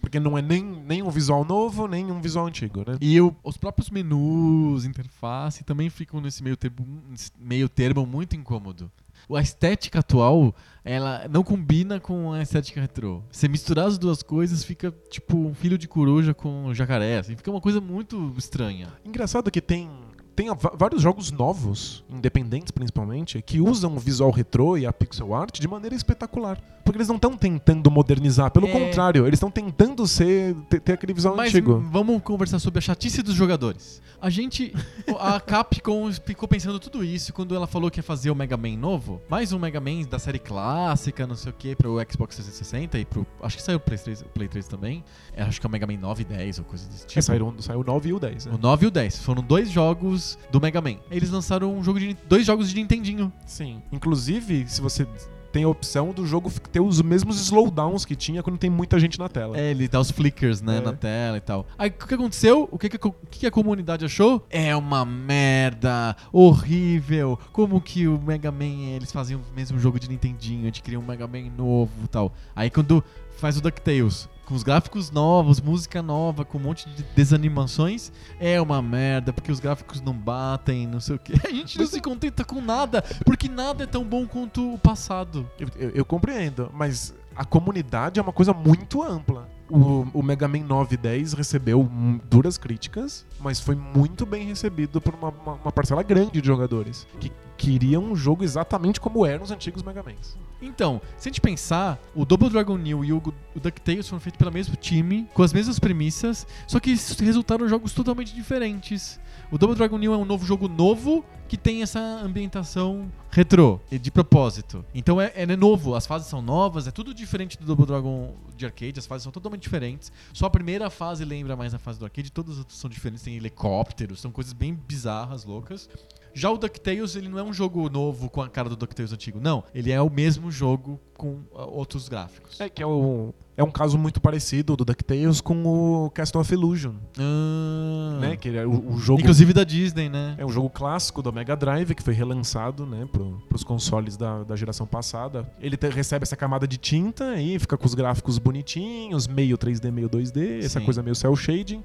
Porque não é nem, nem um visual novo, nem um visual antigo, né? E eu- os próprios menus, interface, também ficam nesse meio termo, nesse meio termo muito incômodo. A estética atual, ela não combina com a estética retrô. Você misturar as duas coisas, fica tipo um filho de coruja com jacaré. Assim, fica uma coisa muito estranha. Engraçado que tem tem vários jogos novos, independentes principalmente, que usam o visual retrô e a pixel art de maneira espetacular. Porque eles não estão tentando modernizar, pelo É. contrário, eles estão tentando ser ter, ter aquele visual Mas antigo. vamos conversar sobre a chatice dos jogadores. A gente. A Capcom ficou pensando tudo isso quando ela falou que ia fazer o Mega Man novo. Mais um Mega Man da série clássica, não sei o que, pro Xbox 360 e pro. Acho que saiu o Play 3, o Play 3 também. É, acho que é o Mega Man 9 e 10 ou coisa desse tipo. É, saíram, saiu o 9 e o 10. Né? O 9 e o 10. Foram dois jogos do Mega Man. Eles lançaram um jogo de. dois jogos de Nintendinho. Sim. Inclusive, se você tem a opção do jogo ter os mesmos slowdowns que tinha quando tem muita gente na tela. É, ele dá os flickers, né, É. na tela e tal. Aí o que aconteceu? O que, que, que que a comunidade achou? É uma merda, horrível. Como que o Mega Man, eles faziam o mesmo jogo de Nintendinho, a gente cria um Mega Man novo e tal. Aí quando faz o DuckTales, com os gráficos novos, música nova, com um monte de desanimações, é uma merda, porque os gráficos não batem, não sei o que. A gente não se contenta com nada, porque nada é tão bom quanto o passado. Eu, eu- eu compreendo, mas a comunidade é uma coisa muito ampla. O, o Mega Man 9 e 10 recebeu duras críticas, mas foi muito bem recebido por uma, uma- uma parcela grande de jogadores que queriam um jogo exatamente como eram os antigos Mega Mans. Então, se a gente pensar, o Double Dragon New e o, o DuckTales foram feitos pelo mesmo time, com as mesmas premissas, só que resultaram jogos totalmente diferentes. O Double Dragon New é um novo jogo novo que tem essa ambientação retrô, de propósito. Então é, é novo, as fases são novas, é tudo diferente do Double Dragon de arcade, as fases são totalmente diferentes. Só a primeira fase lembra mais a fase do arcade, todas as outras são diferentes, tem helicópteros, são coisas bem bizarras, loucas. Já o DuckTales, ele não é um jogo novo com a cara do DuckTales antigo. Não, ele é o mesmo jogo com ah, outros gráficos. É que é, o, é um caso muito parecido do DuckTales com o Castle of Illusion, Ah. né? Que é o, o jogo Inclusive da Disney, né? É um jogo clássico da Mega Drive que foi relançado né, pro, pros consoles da, da geração passada. Ele te- recebe essa camada de tinta e fica com os gráficos bonitinhos, meio 3D, meio 2D, essa Sim. coisa meio cel shading.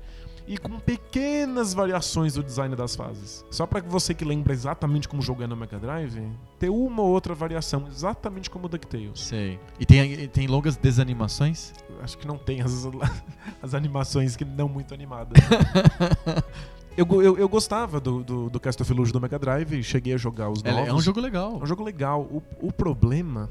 E com pequenas variações do design das fases. Só pra você que lembra exatamente como é no Mega Drive, ter uma ou outra variação, exatamente como o DuckTales. Sei. E tem, tem longas desanimações? Acho que não tem as, as animações que não muito animadas. eu, eu, eu gostava do, do, do Cast of Illusion do Mega Drive e cheguei a jogar os É, novos. é um jogo legal. É um jogo legal. O, o problema,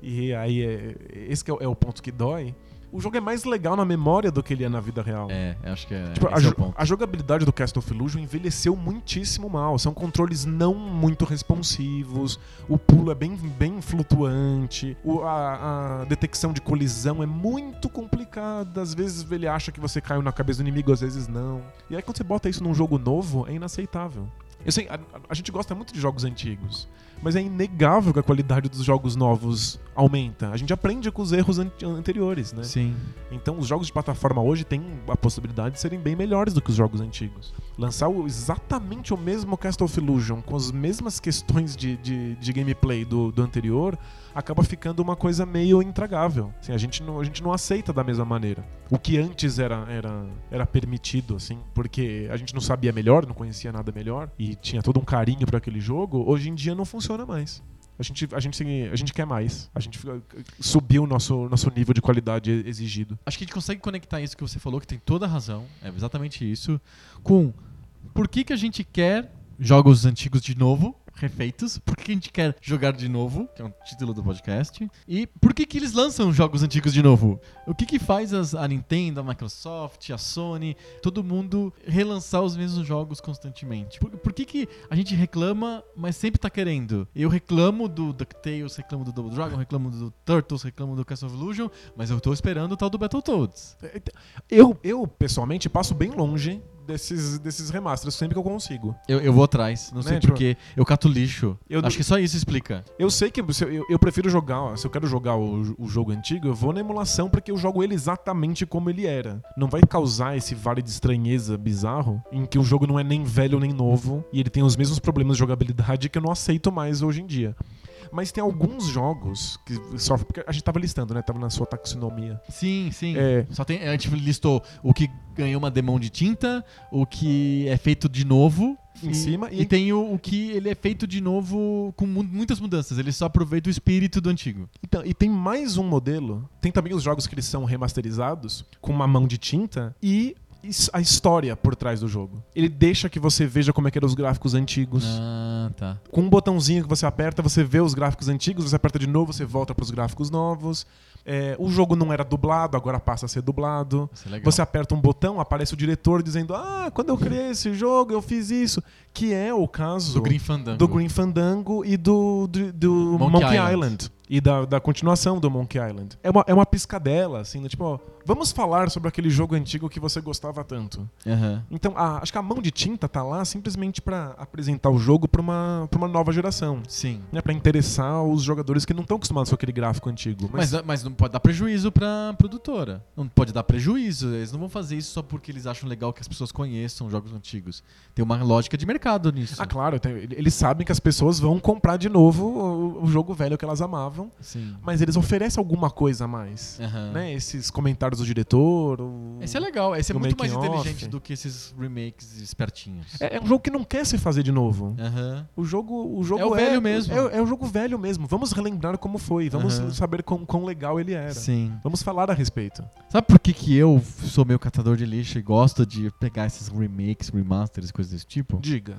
e aí é, esse é, o- é o ponto que dói, o jogo é mais legal na memória do que ele é na vida real. É, acho que é, Tipo, a, é jo- ponto. a jogabilidade do Cast of Illusion envelheceu muitíssimo mal. São controles não muito responsivos, o pulo é bem, bem flutuante, o- a, a detecção de colisão é muito complicada. Às vezes ele acha que você caiu na cabeça do inimigo, às vezes não. E aí quando você bota isso num jogo novo, é inaceitável. Eu sei, a, a gente gosta muito de jogos antigos, mas é inegável que a qualidade dos jogos novos aumenta. A gente aprende com os erros an- anteriores, né? Sim. Então, os jogos de plataforma hoje têm a possibilidade de serem bem melhores do que os jogos antigos. Lançar o- exatamente o mesmo Cast of Illusion, com as mesmas questões de, de, de gameplay do, do anterior, acaba ficando uma coisa meio intragável. Assim, a, gente não, a gente não aceita da mesma maneira. O que antes era, era, era permitido, assim, porque a gente não sabia melhor, não conhecia nada melhor, e tinha todo um carinho para aquele jogo, hoje em dia não funciona mais. A gente, a gente, a gente quer mais. A gente subiu o nosso, nosso nível de qualidade exigido. Acho que a gente consegue conectar isso que você falou, que tem toda a razão, é exatamente isso, com por que, que a gente quer jogos antigos de novo, refeitos, por que a gente quer jogar de novo, que é o título do podcast, e por que, que eles lançam jogos antigos de novo? O que, que faz as- a Nintendo, a Microsoft, a Sony, todo mundo relançar os mesmos jogos constantemente? Por, por que, que a gente reclama, mas sempre tá querendo? Eu reclamo do DuckTales, reclamo do Double Dragon, reclamo do Turtles, reclamo do Castle of Illusion, mas eu tô esperando o tal do Battletoads. Eu, eu pessoalmente, passo bem longe desses, desses remasters sempre que eu consigo. Eu, eu vou atrás, não Né, sei tipo, porquê. Eu cato lixo. eu Acho que só isso explica. Eu sei que se eu, eu- eu prefiro jogar, ó, se eu quero jogar o, o jogo antigo, eu vou na emulação porque eu jogo ele exatamente como ele era. Não vai causar esse vale de estranheza bizarro em que o jogo não é nem velho nem novo e ele tem os mesmos problemas de jogabilidade que eu não aceito mais hoje em dia. Mas tem alguns jogos que sofrem. Porque a gente tava listando, né? Tava na sua taxonomia. Sim, sim. É. Só tem, a gente listou o que ganhou uma demão de tinta, o que é feito de novo. Em e, cima, e, e- tem o, o que ele é feito de novo com mu- muitas mudanças. Ele só aproveita o espírito do antigo. Então, e tem mais um modelo. Tem também os jogos que eles são remasterizados com uma mão de tinta e a história por trás do jogo. Ele deixa que você veja como é que eram os gráficos antigos. Ah, tá. Com um botãozinho que você aperta, você vê os gráficos antigos, você aperta de novo, você volta para os gráficos novos. É, o jogo não era dublado, agora passa a ser dublado. É. Você aperta um botão, aparece o diretor dizendo: Ah, quando eu criei esse jogo, eu fiz isso. Que é o caso Do Green Fandango. do Green Fandango e do, do, do Monkey Monkey, Island. Island. E da, da continuação do Monkey Island. É uma, é uma piscadela, assim, né? tipo, ó, vamos falar sobre aquele jogo antigo que você gostava tanto. Aham. Então, a- acho que a mão de tinta tá lá simplesmente pra apresentar o jogo pra uma, pra uma nova geração. Sim. Né, para interessar os jogadores que não estão acostumados com aquele gráfico antigo. Mas, Mas, mas não pode dar prejuízo pra produtora. Não pode dar prejuízo. Eles não vão fazer isso só porque eles acham legal que as pessoas conheçam jogos antigos. Tem uma lógica de mercado nisso. ah, claro, tem- eles sabem que as pessoas vão comprar de novo o, o jogo velho que elas amavam, Sim. mas eles oferecem alguma coisa a mais. Aham. Né? Esses comentários do diretor. o- Esse é legal. Esse é muito mais off. inteligente do que esses remakes espertinhos. É, é um jogo que não quer se fazer de novo. Aham. O jogo, o jogo É o velho mesmo. É, é o jogo velho mesmo. Vamos relembrar como foi. Vamos Aham. saber quão, quão legal ele era. Sim. Vamos falar a respeito. Sabe por que, que eu sou meio catador de lixo e gosto de pegar esses remakes, remasters, coisas desse tipo? Diga.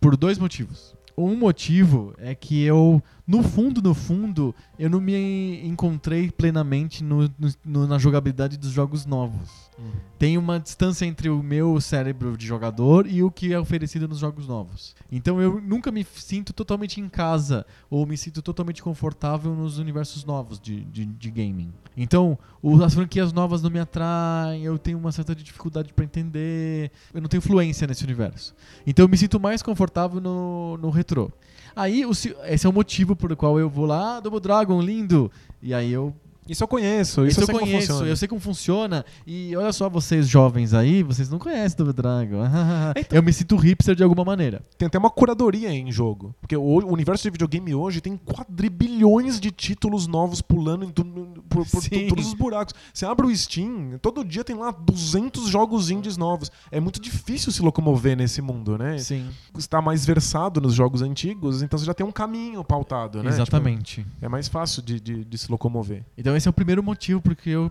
Por dois motivos. Um motivo é que eu, no fundo, no fundo, eu não me encontrei plenamente no- no- na jogabilidade dos jogos novos. Tem uma distância entre o meu cérebro de jogador e o que é oferecido nos jogos novos. Então eu nunca me sinto totalmente em casa ou me sinto totalmente confortável nos universos novos de, de, de gaming. Então, o- as franquias novas não me atraem, eu tenho uma certa dificuldade pra entender, eu não tenho fluência nesse universo. Então eu me sinto mais confortável no, no retrô. Aí, o se- esse é o motivo por qual eu vou lá, Double Dragon, lindo! E aí eu Isso eu conheço. Isso, isso eu como conheço, funciona. eu sei como funciona. E olha só, vocês jovens aí, vocês não conhecem Double Dragon. eu me sinto hipster de alguma maneira. Tem até uma curadoria em jogo. Porque o, universo de videogame hoje tem quadrilhões de títulos novos pulando em tu- por, por tu- todos os buracos. Você abre o Steam, todo dia tem lá 200 jogos indies novos. É muito difícil se locomover nesse mundo, né? Sim, Está mais versado nos jogos antigos, então você já tem um caminho pautado, né? exatamente. Tipo, é mais fácil de, de- de se locomover. Então esse é o primeiro motivo porque eu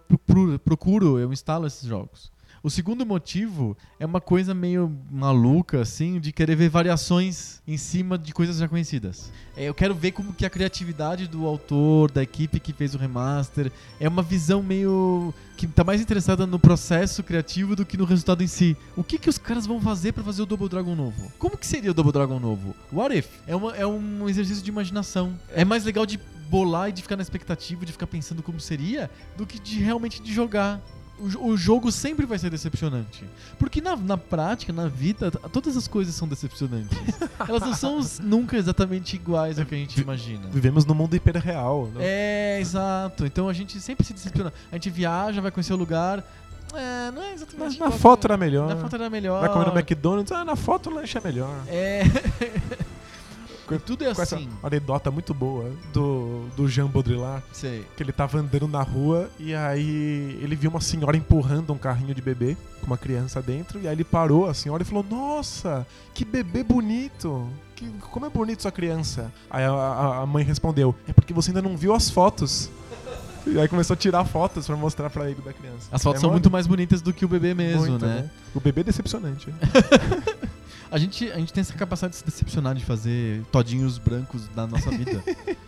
procuro, eu instalo esses jogos. O segundo motivo é uma coisa meio maluca, assim, de querer ver variações em cima de coisas já conhecidas. É, eu quero ver como que a criatividade do autor, da equipe que fez o remaster, é uma visão meio que tá mais interessada no processo criativo do que no resultado em si. O que que os caras vão fazer pra fazer o Double Dragon novo? Como que seria o Double Dragon novo? What if? É, uma, é um exercício de imaginação. É mais legal de bolar e de ficar na expectativa, de ficar pensando como seria, do que de realmente de jogar. O, o jogo sempre vai ser decepcionante. Porque na, na prática, na vida, todas as coisas são decepcionantes. Elas não são nunca exatamente iguais ao que a gente imagina. Vivemos no mundo hiperreal. Né? É, exato. Então a gente sempre se decepciona. A gente viaja, vai conhecer o lugar. É, não é Na, exatamente na igual foto era melhor. Na foto era melhor. Vai comer no McDonald's, ah, na foto o lanche é melhor. É. Tudo é Com essa assim. anedota muito boa do, do Jean Baudrillard, Sei. que ele tava andando na rua e aí ele viu uma senhora empurrando um carrinho de bebê com uma criança dentro, e aí ele parou a senhora e falou: Nossa, que bebê bonito! Que, como é bonito sua criança? Aí a, a- a mãe respondeu: É porque você ainda não viu as fotos. E aí começou a tirar fotos pra mostrar pra ele da criança. As fotos É são muito mais bonitas do que o bebê mesmo, muito, né? O bebê é decepcionante. A gente, a gente tem essa capacidade de se decepcionar, de fazer todinhos brancos na nossa vida.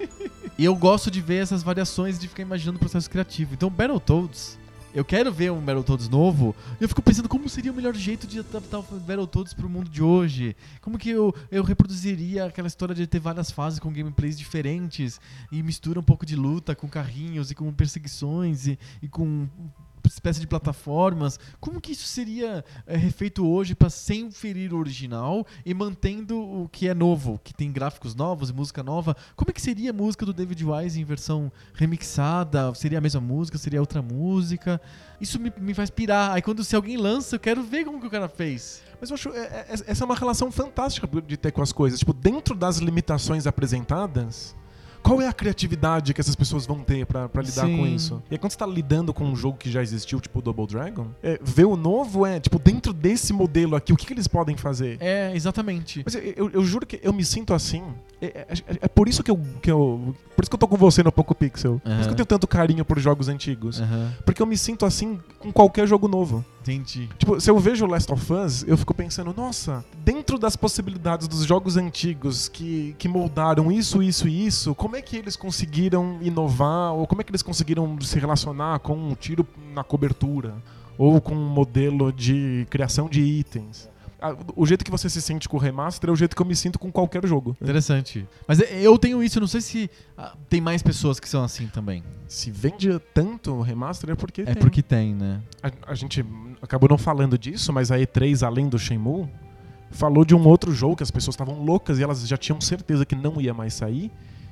e eu gosto de ver essas variações, de ficar imaginando o processo criativo. Então, Battletoads, eu quero ver um Battletoads novo, e eu fico pensando como seria o melhor jeito de adaptar o Battletoads pro mundo de hoje. Como que eu, eu reproduziria aquela história de ter várias fases com gameplays diferentes, e mistura um pouco de luta com carrinhos, e com perseguições, e, e com espécie de plataformas. Como que isso seria é, refeito hoje para sem ferir o original e mantendo o que é novo, que tem gráficos novos e música nova? Como é que seria a música do David Wise em versão remixada? Seria a mesma música? Seria outra música? Isso me, me faz pirar. Aí quando se alguém lança, eu quero ver como que o cara fez. Mas eu acho é, é, essa é uma relação fantástica de ter com as coisas. Tipo, dentro das limitações apresentadas, qual é a criatividade que essas pessoas vão ter pra, pra lidar Sim. com isso? E aí, quando você tá lidando com um jogo que já existiu, tipo Double Dragon, é, ver o novo é, tipo, dentro desse modelo aqui, o que, que eles podem fazer? É, exatamente. Mas eu, eu- eu juro que eu me sinto assim. É, é- é- é por isso que eu, que eu. Por isso que eu tô com você no Poco Pixel. Por isso que eu tenho tanto carinho por jogos antigos. Aham. Porque eu me sinto assim com qualquer jogo novo. Entendi. Tipo, se eu vejo Last of Us, eu fico pensando, nossa, dentro das possibilidades dos jogos antigos que, que moldaram isso, isso e isso, como é que eles conseguiram inovar, ou como é que eles conseguiram se relacionar com um tiro na cobertura, ou com um modelo de criação de itens? O jeito que você se sente com o remaster é o jeito que eu me sinto com qualquer jogo. Interessante. Mas é- eu tenho isso, eu não sei se ah, tem mais pessoas que são assim também. Se vende tanto o remaster é porque É tem. porque tem, né? A, a gente acabou não falando disso, mas a E3, além do Shenmue, falou de um outro jogo que as pessoas estavam loucas e elas já tinham certeza que não ia mais sair,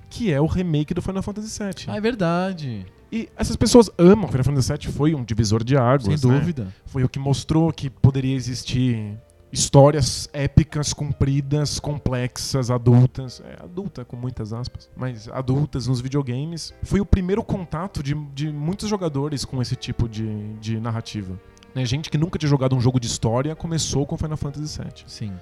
que é o remake do Final Fantasy VII. Ah, é verdade. E essas pessoas amam. Final Fantasy VII foi um divisor de águas. Sem né? dúvida. Foi o que mostrou que poderia existir histórias épicas, compridas, complexas, adultas. É, adulta com muitas aspas, mas adultas nos videogames. Foi o primeiro contato de, de muitos jogadores com esse tipo de, de narrativa. Né, gente que nunca tinha jogado um jogo de história começou com Final Fantasy VII. Sim.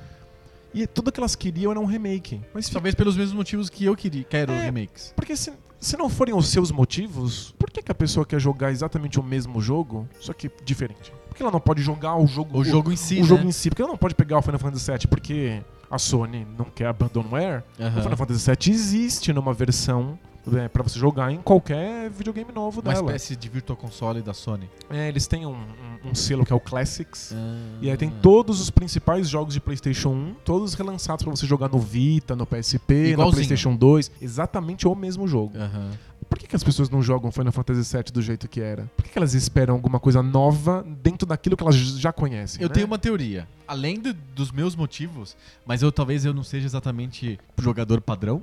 E tudo que elas queriam era um remake. Mas fica- Talvez pelos mesmos motivos que eu queria, quero É. remakes. Porque se, se não forem os seus motivos, por que, que a pessoa quer jogar exatamente o mesmo jogo, só que diferente? Por que ela não pode jogar o jogo O jogo em si, o né? jogo em si? Porque ela não pode pegar o Final Fantasy VII porque a Sony não quer abandonware. Aham. O Final Fantasy VII existe numa versão é, para você jogar em qualquer videogame novo Uma dela. espécie de Virtual Console da Sony. É, eles têm um, um- um selo que é o Classics. E aí tem Ah. todos os principais jogos de PlayStation 1, todos relançados pra você jogar no Vita, no PSP, no. PlayStation 2. Exatamente o mesmo jogo. Aham. Por que, que as pessoas não jogam Final Fantasy VII do jeito que era? Por que, que elas esperam alguma coisa nova dentro daquilo que elas já conhecem? Eu né? tenho uma teoria. Além do- dos meus motivos, mas eu talvez eu não seja exatamente jogador padrão.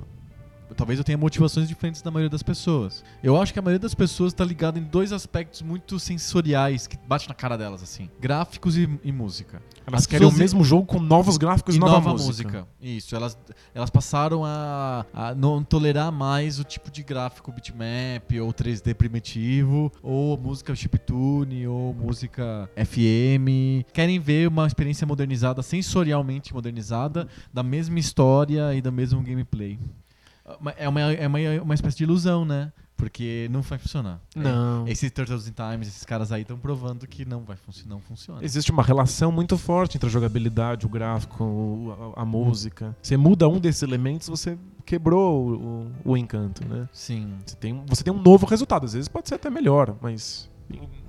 Talvez eu tenha motivações diferentes da maioria das pessoas. Eu acho que a maioria das pessoas está ligada em dois aspectos muito sensoriais que bate na cara delas, assim: gráficos e, e música. Elas as querem o mesmo jogo com novos gráficos e, E nova, música. Isso, elas, elas passaram a, a não tolerar mais o tipo de gráfico bitmap ou 3D primitivo, ou música chiptune, ou música FM. Querem ver uma experiência modernizada, sensorialmente modernizada, da mesma história e do mesmo gameplay. É uma, é uma, uma espécie de ilusão, né? Porque não vai funcionar. Não. É, esses Turtles in Times, esses caras aí estão provando que não vai funcionar. Não funciona. Existe uma relação muito forte entre a jogabilidade, o gráfico, o- a, a música. Você muda um desses elementos, você quebrou o, o- o encanto, né? Sim. Você tem, você tem um novo resultado. Às vezes pode ser até melhor, mas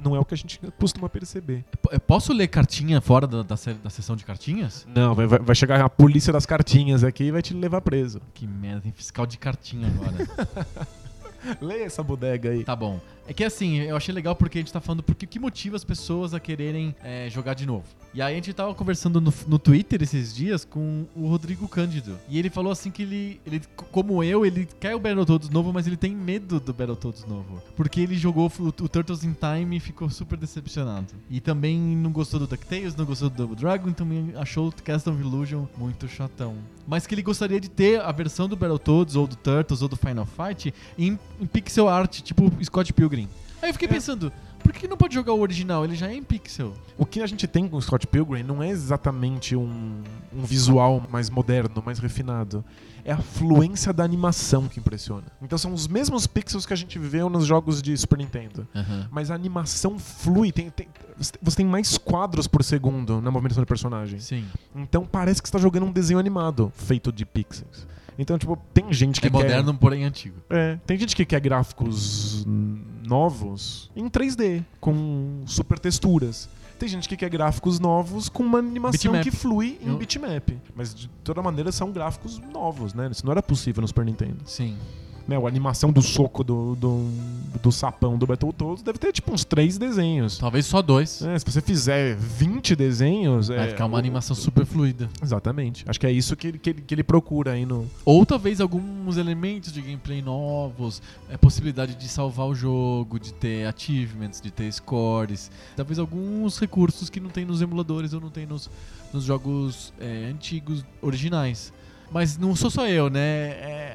não é o que a gente costuma perceber. Eu Posso ler cartinha fora da, da, da sessão de cartinhas? Não, vai, vai- vai chegar a polícia das cartinhas aqui e vai te levar preso. Que merda, tem fiscal de cartinha agora. Leia essa bodega aí. tá bom. É que assim, eu achei legal porque a gente tá falando porque que motiva as pessoas a quererem é, jogar de novo. E aí a gente tava conversando no, no Twitter esses dias com o Rodrigo Cândido. E ele falou assim que ele, ele como eu, ele quer o Battletoads novo, mas ele tem medo do Battletoads novo. Porque ele jogou o, o Turtles in Time e ficou super decepcionado. E também não gostou do DuckTales, não gostou do Double Dragon, também achou o Castle of Illusion muito chatão. Mas que ele gostaria de ter a versão do Battletoads, ou do Turtles, ou do Final Fight em, em pixel art, tipo Scott Pilgrim. Aí eu fiquei É. pensando, por que não pode jogar o original? Ele já é em pixel. O que a gente tem com o Scott Pilgrim não é exatamente um, um visual mais moderno, mais refinado. É a fluência da animação que impressiona. Então são os mesmos pixels que a gente vê nos jogos de Super Nintendo. Mas a animação flui, tem- tem- você tem mais quadros por segundo na movimentação do personagem. Sim. Então parece que você tá jogando um desenho animado, feito de pixels. Então, tipo, tem gente que É quer... moderno, porém antigo. É, tem gente que quer gráficos novos em 3D, com super texturas. Tem gente que quer gráficos novos com uma animação Bitmap. que flui em Eu- bitmap. Mas de toda maneira são gráficos novos, né? Isso não era possível no Super Nintendo. Sim. Né, a animação do soco do, do, do sapão do Battletoads deve ter tipo uns três desenhos. Talvez só dois. É, se você fizer 20 desenhos. Vai é, ficar uma o- animação super fluida. Exatamente. Acho que é isso que ele, que ele, que ele procura aí no. Ou talvez alguns elementos de gameplay novos, é possibilidade de salvar o jogo, de ter achievements, de ter scores. Talvez alguns recursos que não tem nos emuladores ou não tem nos, nos jogos é, antigos, originais. Mas não sou só eu, né?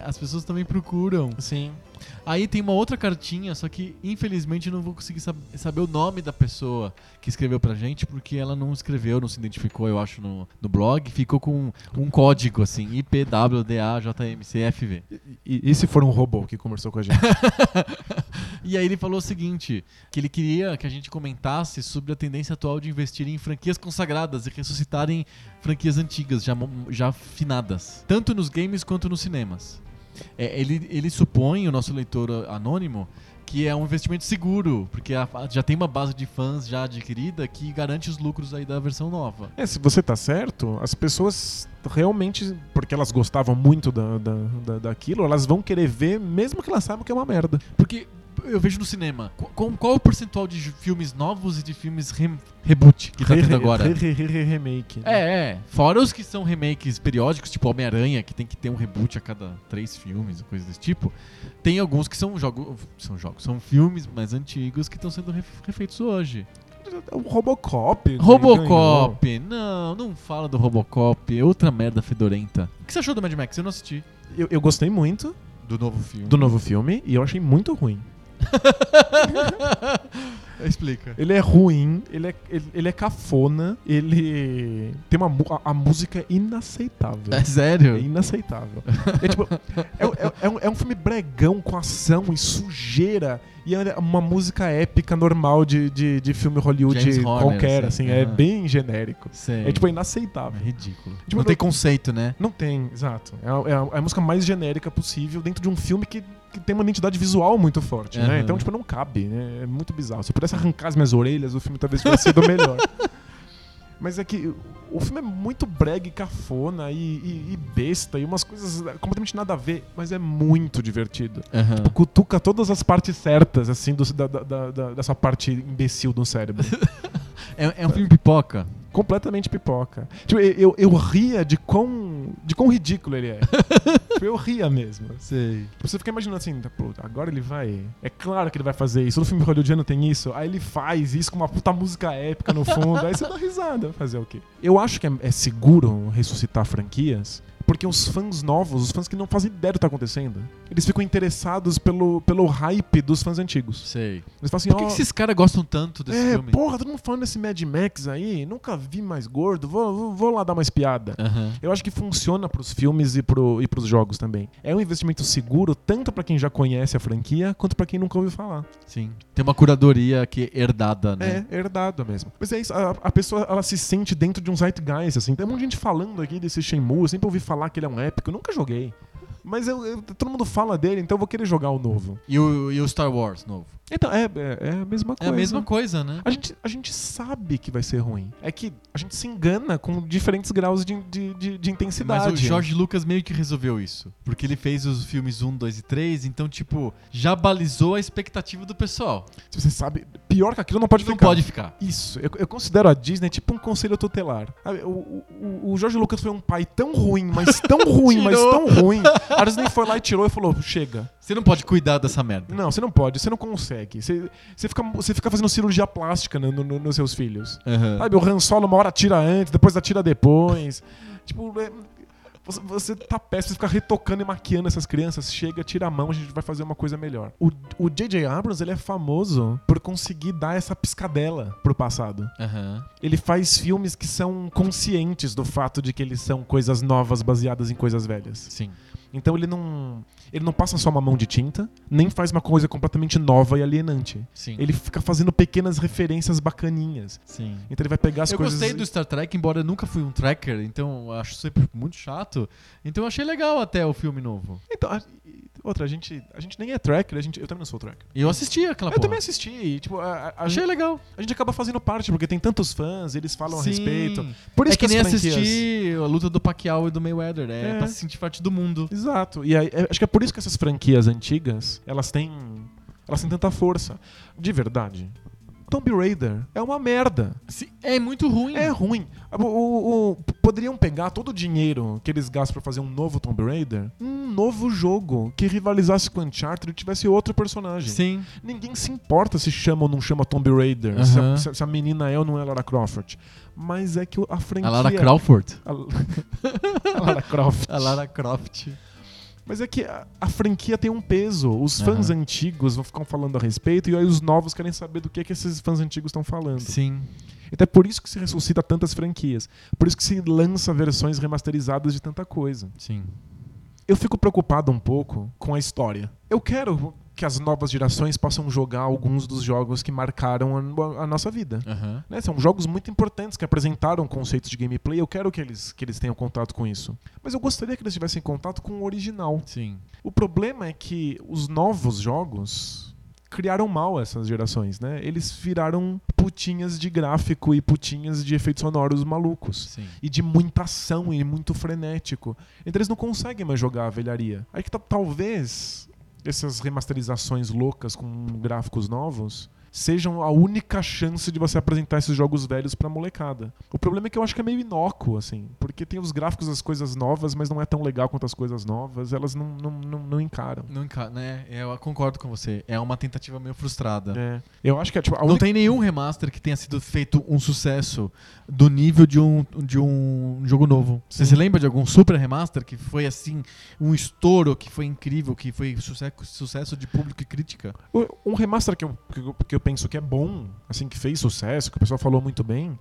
As pessoas também procuram Sim. Aí tem uma outra cartinha, só que infelizmente eu não vou conseguir sab saber o nome da pessoa que escreveu pra gente, porque ela não escreveu, não se identificou, eu acho, no, no blog. Ficou com um código assim, IPWDAJMCFV. E, e se for um robô que conversou com a gente? E aí ele falou o seguinte, que ele queria que a gente comentasse sobre a tendência atual de investir em franquias consagradas e ressuscitarem franquias antigas, já, já finadas, tanto nos games quanto nos cinemas. É, ele, ele supõe, o nosso leitor anônimo, que é um investimento seguro, porque a- já tem uma base de fãs já adquirida que garante os lucros aí da versão nova. É, se você tá certo, as pessoas realmente, porque elas gostavam muito da, da, da- daquilo, elas vão querer ver, mesmo que elas saibam que é uma merda. Porque eu vejo no cinema, com, qual o percentual de filmes novos e de filmes rem- reboot que tá Re- tendo re- agora? re- re- re- re- remake. né? É, é. Fora os que são remakes periódicos, tipo Homem-Aranha, que tem que ter um reboot a cada três filmes, coisa desse tipo. Tem alguns que são jogos. São jogos, são filmes mais antigos que estão sendo ref- refeitos hoje. O Robocop. né, Robocop! Não, não fala do Robocop. É outra merda fedorenta. O que você achou do Mad Max? Eu não assisti. Eu, eu gostei muito Do novo filme. do novo filme e eu achei muito ruim. Explica. Ele é ruim, ele é, ele, ele é cafona, ele tem uma a, a música é inaceitável. É É sério? inaceitável. É, tipo, é, é- é um, é um filme bregão com ação e sujeira. E é uma música épica normal de, de, de filme Hollywood Horner, qualquer, assim, assim. É aham. bem genérico. Sei. É tipo é É inaceitável. ridículo. Tipo, não não- tem conceito, né? Não tem, exato. É é a- é a música mais genérica possível dentro de um filme que, que tem uma identidade visual muito forte, né? Aham. Então, tipo, não cabe, né? É muito bizarro. Se eu pudesse arrancar as minhas orelhas, o filme talvez tivesse sido melhor. Mas é que o filme é muito brega e cafona e, e- e besta e umas coisas completamente nada a ver, mas é muito divertido. Aham. Cutuca todas as partes certas, assim, do- da- da- da- dessa parte imbecil do cérebro. É, é um filme pipoca. Completamente pipoca. Tipo, eu, eu, eu ria de quão, de quão ridículo ele é. tipo, eu ria mesmo. Sei. Tipo, Você fica imaginando assim, tá, pô, agora ele vai. É claro que ele vai fazer isso. Todo filme hollywoodiano tem isso. Aí ele faz isso com uma puta música épica no fundo. aí você dá risada. Fazer o quê? Eu acho que é, é seguro ressuscitar franquias. Porque os fãs novos, os fãs que não fazem ideia do que tá acontecendo, eles ficam interessados pelo, pelo hype dos fãs antigos. Sei. Eles falam assim, Por que, ó, que esses caras gostam tanto desse é, filme? porra, todo mundo falando desse Mad Max aí, nunca vi mais gordo, vou, vou, vou lá dar uma espiada. Eu acho que funciona pros filmes e, pro, e pros jogos também. É um investimento seguro, tanto pra quem já conhece a franquia, quanto pra quem nunca ouviu falar. Sim. Tem uma curadoria que é herdada, né? É, herdado mesmo. Mas é isso, a, a pessoa ela se sente dentro de um zeitgeist, assim. Tem um monte de gente falando aqui desse Shenmue, eu sempre ouvi falar que ele é um épico, eu nunca joguei. Mas eu- eu- todo mundo fala dele, então eu vou querer jogar o novo. E, o, e o Star Wars novo? Então, é, é, é a mesma É coisa. a mesma coisa, né? A gente, a gente sabe que vai ser ruim. É que a gente se engana com diferentes graus de, de, de, de intensidade. Mas o George Lucas meio que resolveu isso. Porque ele fez os filmes 1, 2 e 3, então, tipo, já balizou a expectativa do pessoal. Se você sabe, pior que aquilo não pode Não ficar. pode ficar. Isso, eu, eu considero a Disney tipo um conselho tutelar. Sabe, O, o, o George Lucas foi um pai tão ruim, mas tão ruim, mas tão ruim. A Disney foi lá e tirou e falou: chega. Você não pode cuidar dessa merda. Não, você não pode, você não consegue. Você, você, fica, você fica fazendo cirurgia plástica no- no- nos seus filhos. Aham. Sabe, o Han Solo uma hora atira antes, depois atira depois. tipo, é- você, você tá péssimo, você fica retocando e maquiando essas crianças. Chega, tira a mão, a gente vai fazer uma coisa melhor. O J.J. Abrams, ele é famoso por conseguir dar essa piscadela pro passado. Aham. Ele faz filmes que são conscientes do fato de que eles são coisas novas baseadas em coisas velhas. Sim. Então ele não, ele não passa só uma mão de tinta, nem faz uma coisa completamente nova e alienante. Sim. Ele fica fazendo pequenas referências bacaninhas. Sim. Então ele vai pegar as eu coisas. gostei do Star Trek, embora eu nunca fui um tracker, então eu acho sempre muito chato. Então eu achei legal até o filme novo. Então, outra, a gente, a gente nem é tracker, a gente, eu também não sou tracker. E eu assisti aquela Eu porra. também assisti, e, tipo, a, a- Achei gente, legal. a gente acaba fazendo parte, porque tem tantos fãs, eles falam Sim. a respeito. Por isso é que, as nem franquias- assistir a luta do Pacquiao e do Mayweather. É, É. pra se sentir parte do mundo. Exato. E aí, é- acho que é por isso que essas franquias antigas, elas têm. Elas têm tanta força. De verdade. Tomb Raider é uma merda. Se- É muito ruim. É ruim. O- o- o- poderiam pegar todo o dinheiro que eles gastam pra fazer um novo Tomb Raider, um novo jogo que rivalizasse com Uncharted e tivesse outro personagem. Sim. Ninguém se importa se chama ou não chama Tomb Raider, se, a, Aham. se a- se a menina é ou não é Lara Croft. Mas é que a franquia. A Lara Crawford. A, a Lara Croft. A Lara Croft. Mas é que a, a franquia tem um peso. Os fãs Aham. antigos vão ficar falando a respeito e aí os novos querem saber do que, que esses fãs antigos estão falando. Sim. Então é por isso que se ressuscita tantas franquias. Por isso que se lança versões remasterizadas de tanta coisa. Sim. Eu fico preocupado um pouco com a história. Eu quero que as novas gerações possam jogar alguns dos jogos que marcaram a, a nossa vida. Aham. né? São jogos muito importantes que apresentaram conceitos de gameplay. Eu quero que eles, que eles tenham contato com isso. Mas eu gostaria que eles tivessem contato com o original. Sim. O problema é que os novos jogos criaram mal essas gerações, né? Eles viraram putinhas de gráfico e putinhas de efeitos sonoros malucos. Sim. E de muita ação e muito frenético. Então eles não conseguem mais jogar a velharia. Aí que tá- talvez essas remasterizações loucas com gráficos novos sejam a única chance de você apresentar esses jogos velhos pra molecada. O problema é que eu acho que é meio inócuo, assim, porque tem os gráficos das coisas novas, mas não é tão legal quanto as coisas novas, elas não, não, não, não encaram. Não enca... né? Eu concordo com você. É uma tentativa meio frustrada. É. Eu acho que é tipo. Não única... tem nenhum remaster que tenha sido feito um sucesso do nível de um, de um jogo novo. Você Sim. se lembra de algum super remaster que foi assim, um estouro, que foi incrível, que foi sucesso, sucesso de público e crítica? Um remaster que eu, que, eu, que eu penso que é bom, assim, que fez sucesso, que o pessoal falou muito bem,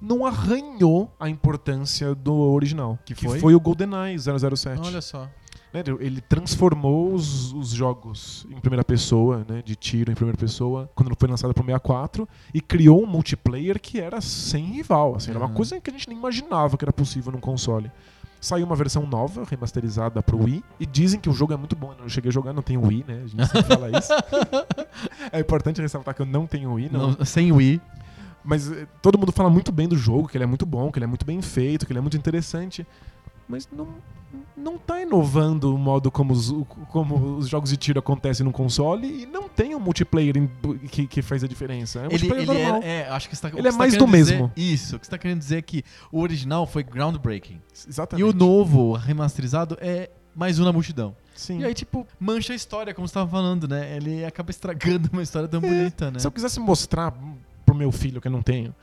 não arranhou a importância do original. Que foi? o GoldenEye 007. Olha só. Né, Ele transformou os, os jogos em primeira pessoa, né, de tiro em primeira pessoa, quando foi lançado pro 64, e criou um multiplayer que era sem rival. Assim, Era uma coisa que a gente nem imaginava que era possível num console. Saiu uma versão nova, remasterizada pro Wii, e dizem que o jogo é muito bom. Eu não cheguei a jogar, não tenho Wii, né? A gente sempre fala isso. é importante ressaltar que eu não tenho Wii, não. Não, sem Wii. Mas eh, todo mundo fala muito bem do jogo, que ele é muito bom, que ele é muito bem feito, que ele é muito interessante. Mas não, não tá inovando o modo como os, como os jogos de tiro acontecem no console e não tem um multiplayer em- que, que faz a diferença. É um Ele, ele normal. era, é, acho que tá, o Ele é tá mais do dizer- mesmo. Isso, o que você tá querendo dizer é que o original foi groundbreaking. E Exatamente. o novo, remasterizado, é mais um na multidão. Sim. E aí, tipo, mancha a história, como você tava falando, né? Ele acaba estragando uma história tão É, bonita, né? Se eu quisesse mostrar meu filho, que eu não tenho,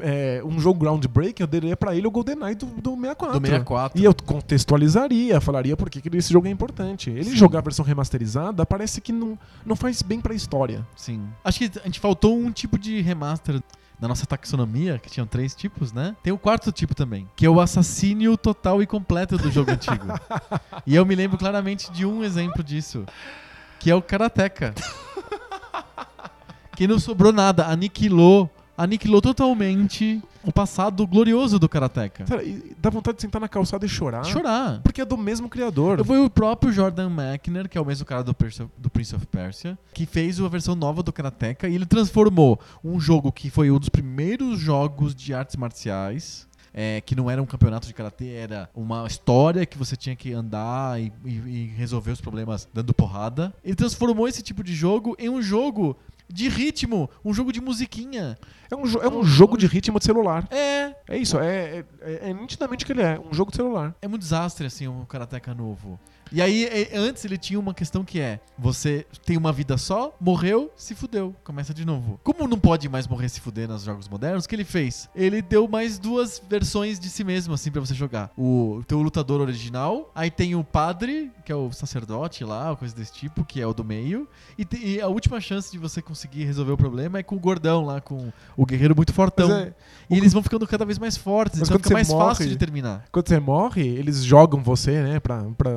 é, um jogo groundbreaking, eu daria pra ele o GoldenEye do, do 64. Do 64. E eu contextualizaria, falaria por que que esse jogo é importante. Ele Sim. jogar a versão remasterizada parece que não, não faz bem pra história. Sim. Acho que a gente faltou um tipo de remaster na nossa taxonomia, que tinham três tipos, né? Tem o quarto tipo também, que é o assassínio total e completo do jogo antigo. E eu me lembro claramente de um exemplo disso, que é o Karateka. que não sobrou nada, aniquilou, aniquilou totalmente o passado glorioso do Karateka. Cara, dá vontade de sentar na calçada e chorar. Chorar. Porque é do mesmo criador. Foi o próprio Jordan Mechner, que é o mesmo cara do, do Prince of Persia, que fez a versão nova do Karateka e ele transformou um jogo que foi um dos primeiros jogos de artes marciais. é, que não era um campeonato de karatê, era uma história que você tinha que andar e, e- e resolver os problemas dando porrada. Ele transformou esse tipo de jogo em um jogo de ritmo, um jogo de musiquinha. É um, é um jogo de ritmo de celular. É, É isso, é, é, é nitidamente o que ele é. Um jogo de celular. É um desastre, assim, o Karateka novo. E aí, e- antes ele tinha uma questão que é: você tem uma vida só, morreu, se fudeu, começa de novo. Como não pode mais morrer se fuder nos jogos modernos, o que ele fez? Ele deu mais duas versões de si mesmo, assim, pra você jogar. O teu lutador original, aí tem o padre, que é o sacerdote lá, coisa desse tipo, que é o do meio. E, te- e a última chance de você conseguir resolver o problema é com o gordão lá, com o guerreiro muito fortão. É, E eles vão ficando cada vez mais fortes, Mas então fica mais fácil morre- de terminar. quando você morre, eles jogam você, né, pra, pra,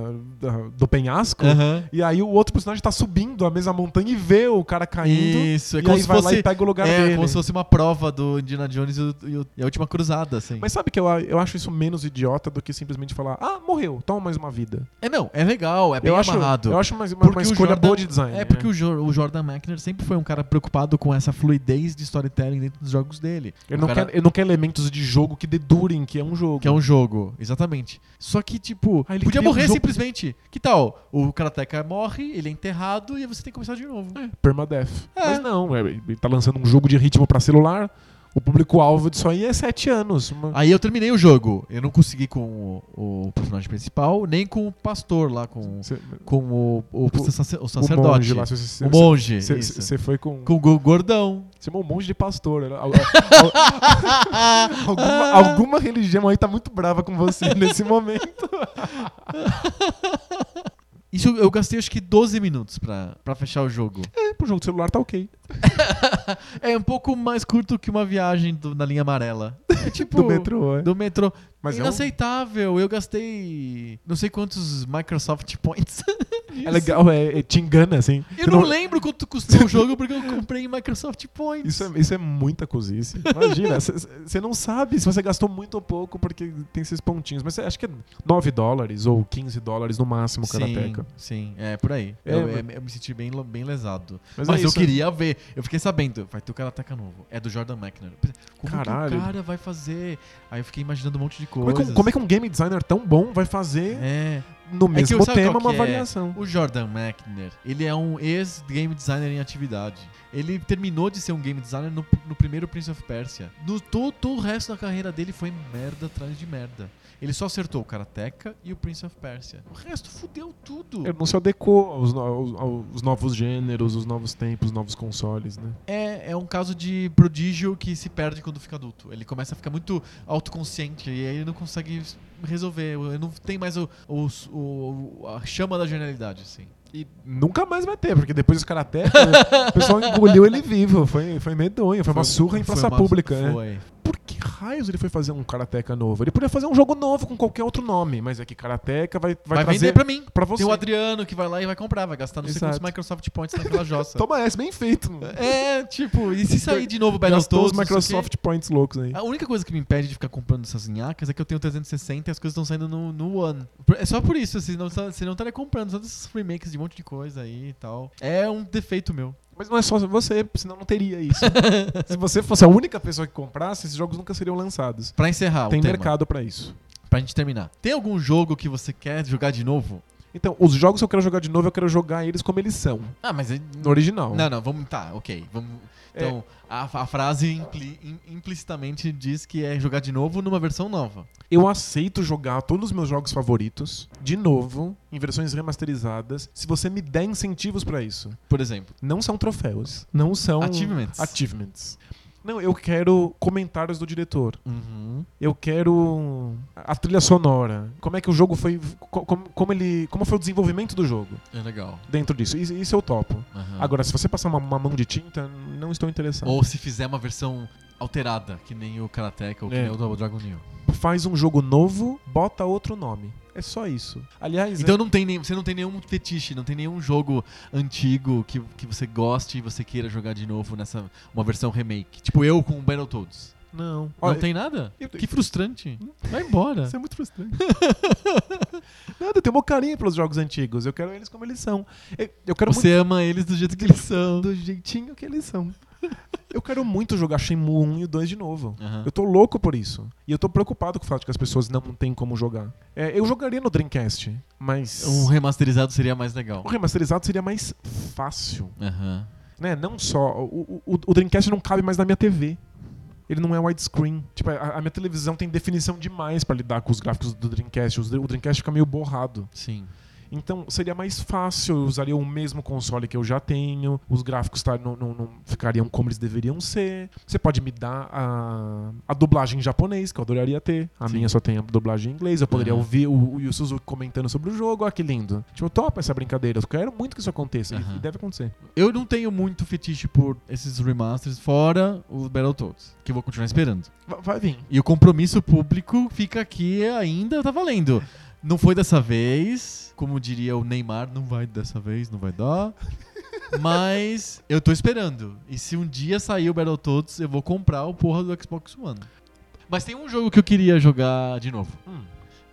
do penhasco. Aham. E aí o outro personagem tá subindo a mesma montanha e vê o cara caindo. Isso, é e como aí se vai lá fosse. e pega o lugar é, dele. como se fosse uma prova do Indiana Jones e, o- e a última cruzada, assim. Mas sabe que eu, eu acho isso menos idiota do que simplesmente falar, ah, morreu, toma mais uma vida. É, não, é legal, é bem eu acho, amarrado. eu acho uma, Porque uma o escolha Jordan- boa de design. É porque né? o, Jo- o Jordan Mechner sempre foi um cara preocupado com essa fluidez de storytelling dentro dos jogos dele. ele, não cara- quer, ele não quer elementos de jogo que dedurem que é um jogo. Que é um jogo, exatamente. Só que, tipo, Ah, podia morrer jogo- Que tal? O Karateka morre, ele é enterrado e você tem que começar de novo. Permadeath. É. Mas não, é, ele tá lançando um jogo de ritmo pra celular. O público-alvo disso aí é 7 anos. Uma- Aí eu terminei o jogo. Eu não consegui com o, o personagem principal, nem com o pastor lá, com, Cê- com o, o, O- sacer- o sacerdote. monge lá. cê- cê- o monge. Você foi com. Com o go- gordão. Você chamou um monge de pastor. Al- alguma, alguma religião aí tá muito brava com você nesse momento. Isso eu gastei acho que 12 minutos pra, pra fechar o jogo. É, pro jogo de celular tá ok. é um pouco mais curto que uma viagem do- na linha amarela. É tipo. Do metrô, é. Do metrô. Mas é, um- Inaceitável. Eu gastei não sei quantos Microsoft Points. é legal, é, é- te engana, assim. Eu Você não, lembro quanto custou o jogo porque eu comprei em Microsoft Points. Isso é, isso é muita cozice. Imagina, você não sabe se você gastou muito ou pouco porque tem esses pontinhos. Mas acho que é 9 dólares ou 15 dólares no máximo cada sim, sim, é por aí. É, eu, mas- eu me senti bem, bem lesado. Mas, Mas, é eu isso. queria ver. Eu fiquei sabendo, vai ter o Karateka novo. É do Jordan McNair. Como Caralho. que o cara vai fazer? Aí eu fiquei imaginando um monte de Como é, que, como é que um game designer tão bom vai fazer É. no É que mesmo eu- sabe tema uma que é? variação? O Jordan McNair, ele é um ex-game designer em atividade. Ele terminou de ser um game designer no, no primeiro Prince of Persia. No todo, todo o resto da carreira dele foi merda atrás de merda. Ele só acertou o Karateka e o Prince of Persia. O resto fudeu tudo. Ele não se adequou aos, aos- aos novos gêneros, os novos tempos, os novos consoles, né? É, é um caso de prodígio que se perde quando fica adulto. Ele começa a ficar muito autoconsciente e aí ele não consegue resolver. Ele não tem mais o, o- o- a chama da genialidade, assim. E nunca mais vai ter, porque depois dos karateka, o pessoal engoliu ele vivo. Foi, foi medonho, foi, uma surra em foi praça uma- pública, né? Foi. Por que raios ele foi fazer um karateka novo? Ele podia fazer um jogo novo com qualquer outro nome, mas é que karateka vai, vai, Vai, trazer vender pra mim. pra você. Tem o Adriano que vai lá e vai comprar, vai gastar não sei quantos Microsoft Points naquela jossa. Toma essa, bem feito. é, tipo, e se sair de novo Gastou os não? Microsoft Points loucos aí. A única coisa que me impede de ficar comprando essas nhacas é que eu tenho 360 e as coisas estão saindo no, no One. É só por isso, senão você não estaria comprando todos esses remakes de um monte de coisa aí e tal. É um defeito meu. Mas não é só você, senão não teria isso. Se você fosse a única pessoa que comprasse, esses jogos nunca seriam lançados. Pra encerrar Tem mercado pra isso. pra gente terminar. Tem algum jogo que você quer jogar de novo? Então, os jogos que eu quero jogar de novo, eu quero jogar eles como eles são, Ah, mas... é- no original. Não, não, vamos... Tá, ok. Vamos... É. A, a frase impli- im- implicitamente diz que é jogar de novo numa versão nova. Eu aceito jogar todos os meus jogos favoritos de novo, em versões remasterizadas, se você me der incentivos pra isso. Por exemplo, Não são troféus, não são Achievements. achievements. Não, eu quero comentários do diretor. Uhum. Eu quero a trilha sonora. Como é que o jogo foi. co- Como, como ele, como foi o desenvolvimento do jogo É legal. dentro disso. Isso, isso eu topo. Aham. Agora, se você passar uma, uma mão de tinta, não estou interessado. Ou se fizer uma versão alterada, que nem o Karateka ou que É. nem o Dragon New. Faz um jogo novo, bota outro nome. É só isso. Aliás, Então não tem nem, você não tem nenhum fetiche, não tem nenhum jogo antigo que, que você goste e você queira jogar de novo nessa uma versão remake. Tipo eu com o Battletoads. é- não. Não Olha, tem nada? eu- Que frustrante. Vai embora. Isso é muito frustrante. Nada, eu tenho uma carinho pelos jogos antigos. Eu quero eles como eles são. Eu, eu quero Você ama eles do jeito que eles são. muito do jeitinho que eles são. Eu quero muito jogar Shenmue 1 e o 2 de novo. Aham. Eu tô louco por isso. E eu tô preocupado com o fato de que as pessoas não têm como jogar. É, eu jogaria no Dreamcast, mas Um remasterizado seria mais legal. o remasterizado seria mais fácil. Aham. Né? Não só. O, o, o Dreamcast não cabe mais na minha TV. Ele não é widescreen. Tipo, a, a minha televisão tem definição demais pra lidar com os gráficos do Dreamcast. O Dreamcast fica meio borrado. Sim. Então seria mais fácil, eu usaria o mesmo console que eu já tenho, os gráficos tá, não, não- não ficariam como eles deveriam ser. Você pode me dar a, a dublagem em japonês, que eu adoraria ter. A Sim. minha só tem a dublagem em inglês, eu poderia Aham. ouvir o, o Yu Suzuki comentando sobre o jogo, olha que lindo. Tipo, eu topo essa brincadeira, eu quero muito que isso aconteça, e- Aham. e deve acontecer. Eu não tenho muito fetiche por esses remasters, fora os Battletoads, que eu vou continuar esperando. Va- Vai vir. E o compromisso público fica aqui ainda, tá valendo. Não foi dessa vez, como diria o Neymar, não vai dessa vez, não vai dar. Mas eu tô esperando. E se um dia sair o Battletoads, eu vou comprar o porra do Xbox One. Mas tem um jogo que eu queria jogar de novo. Hum.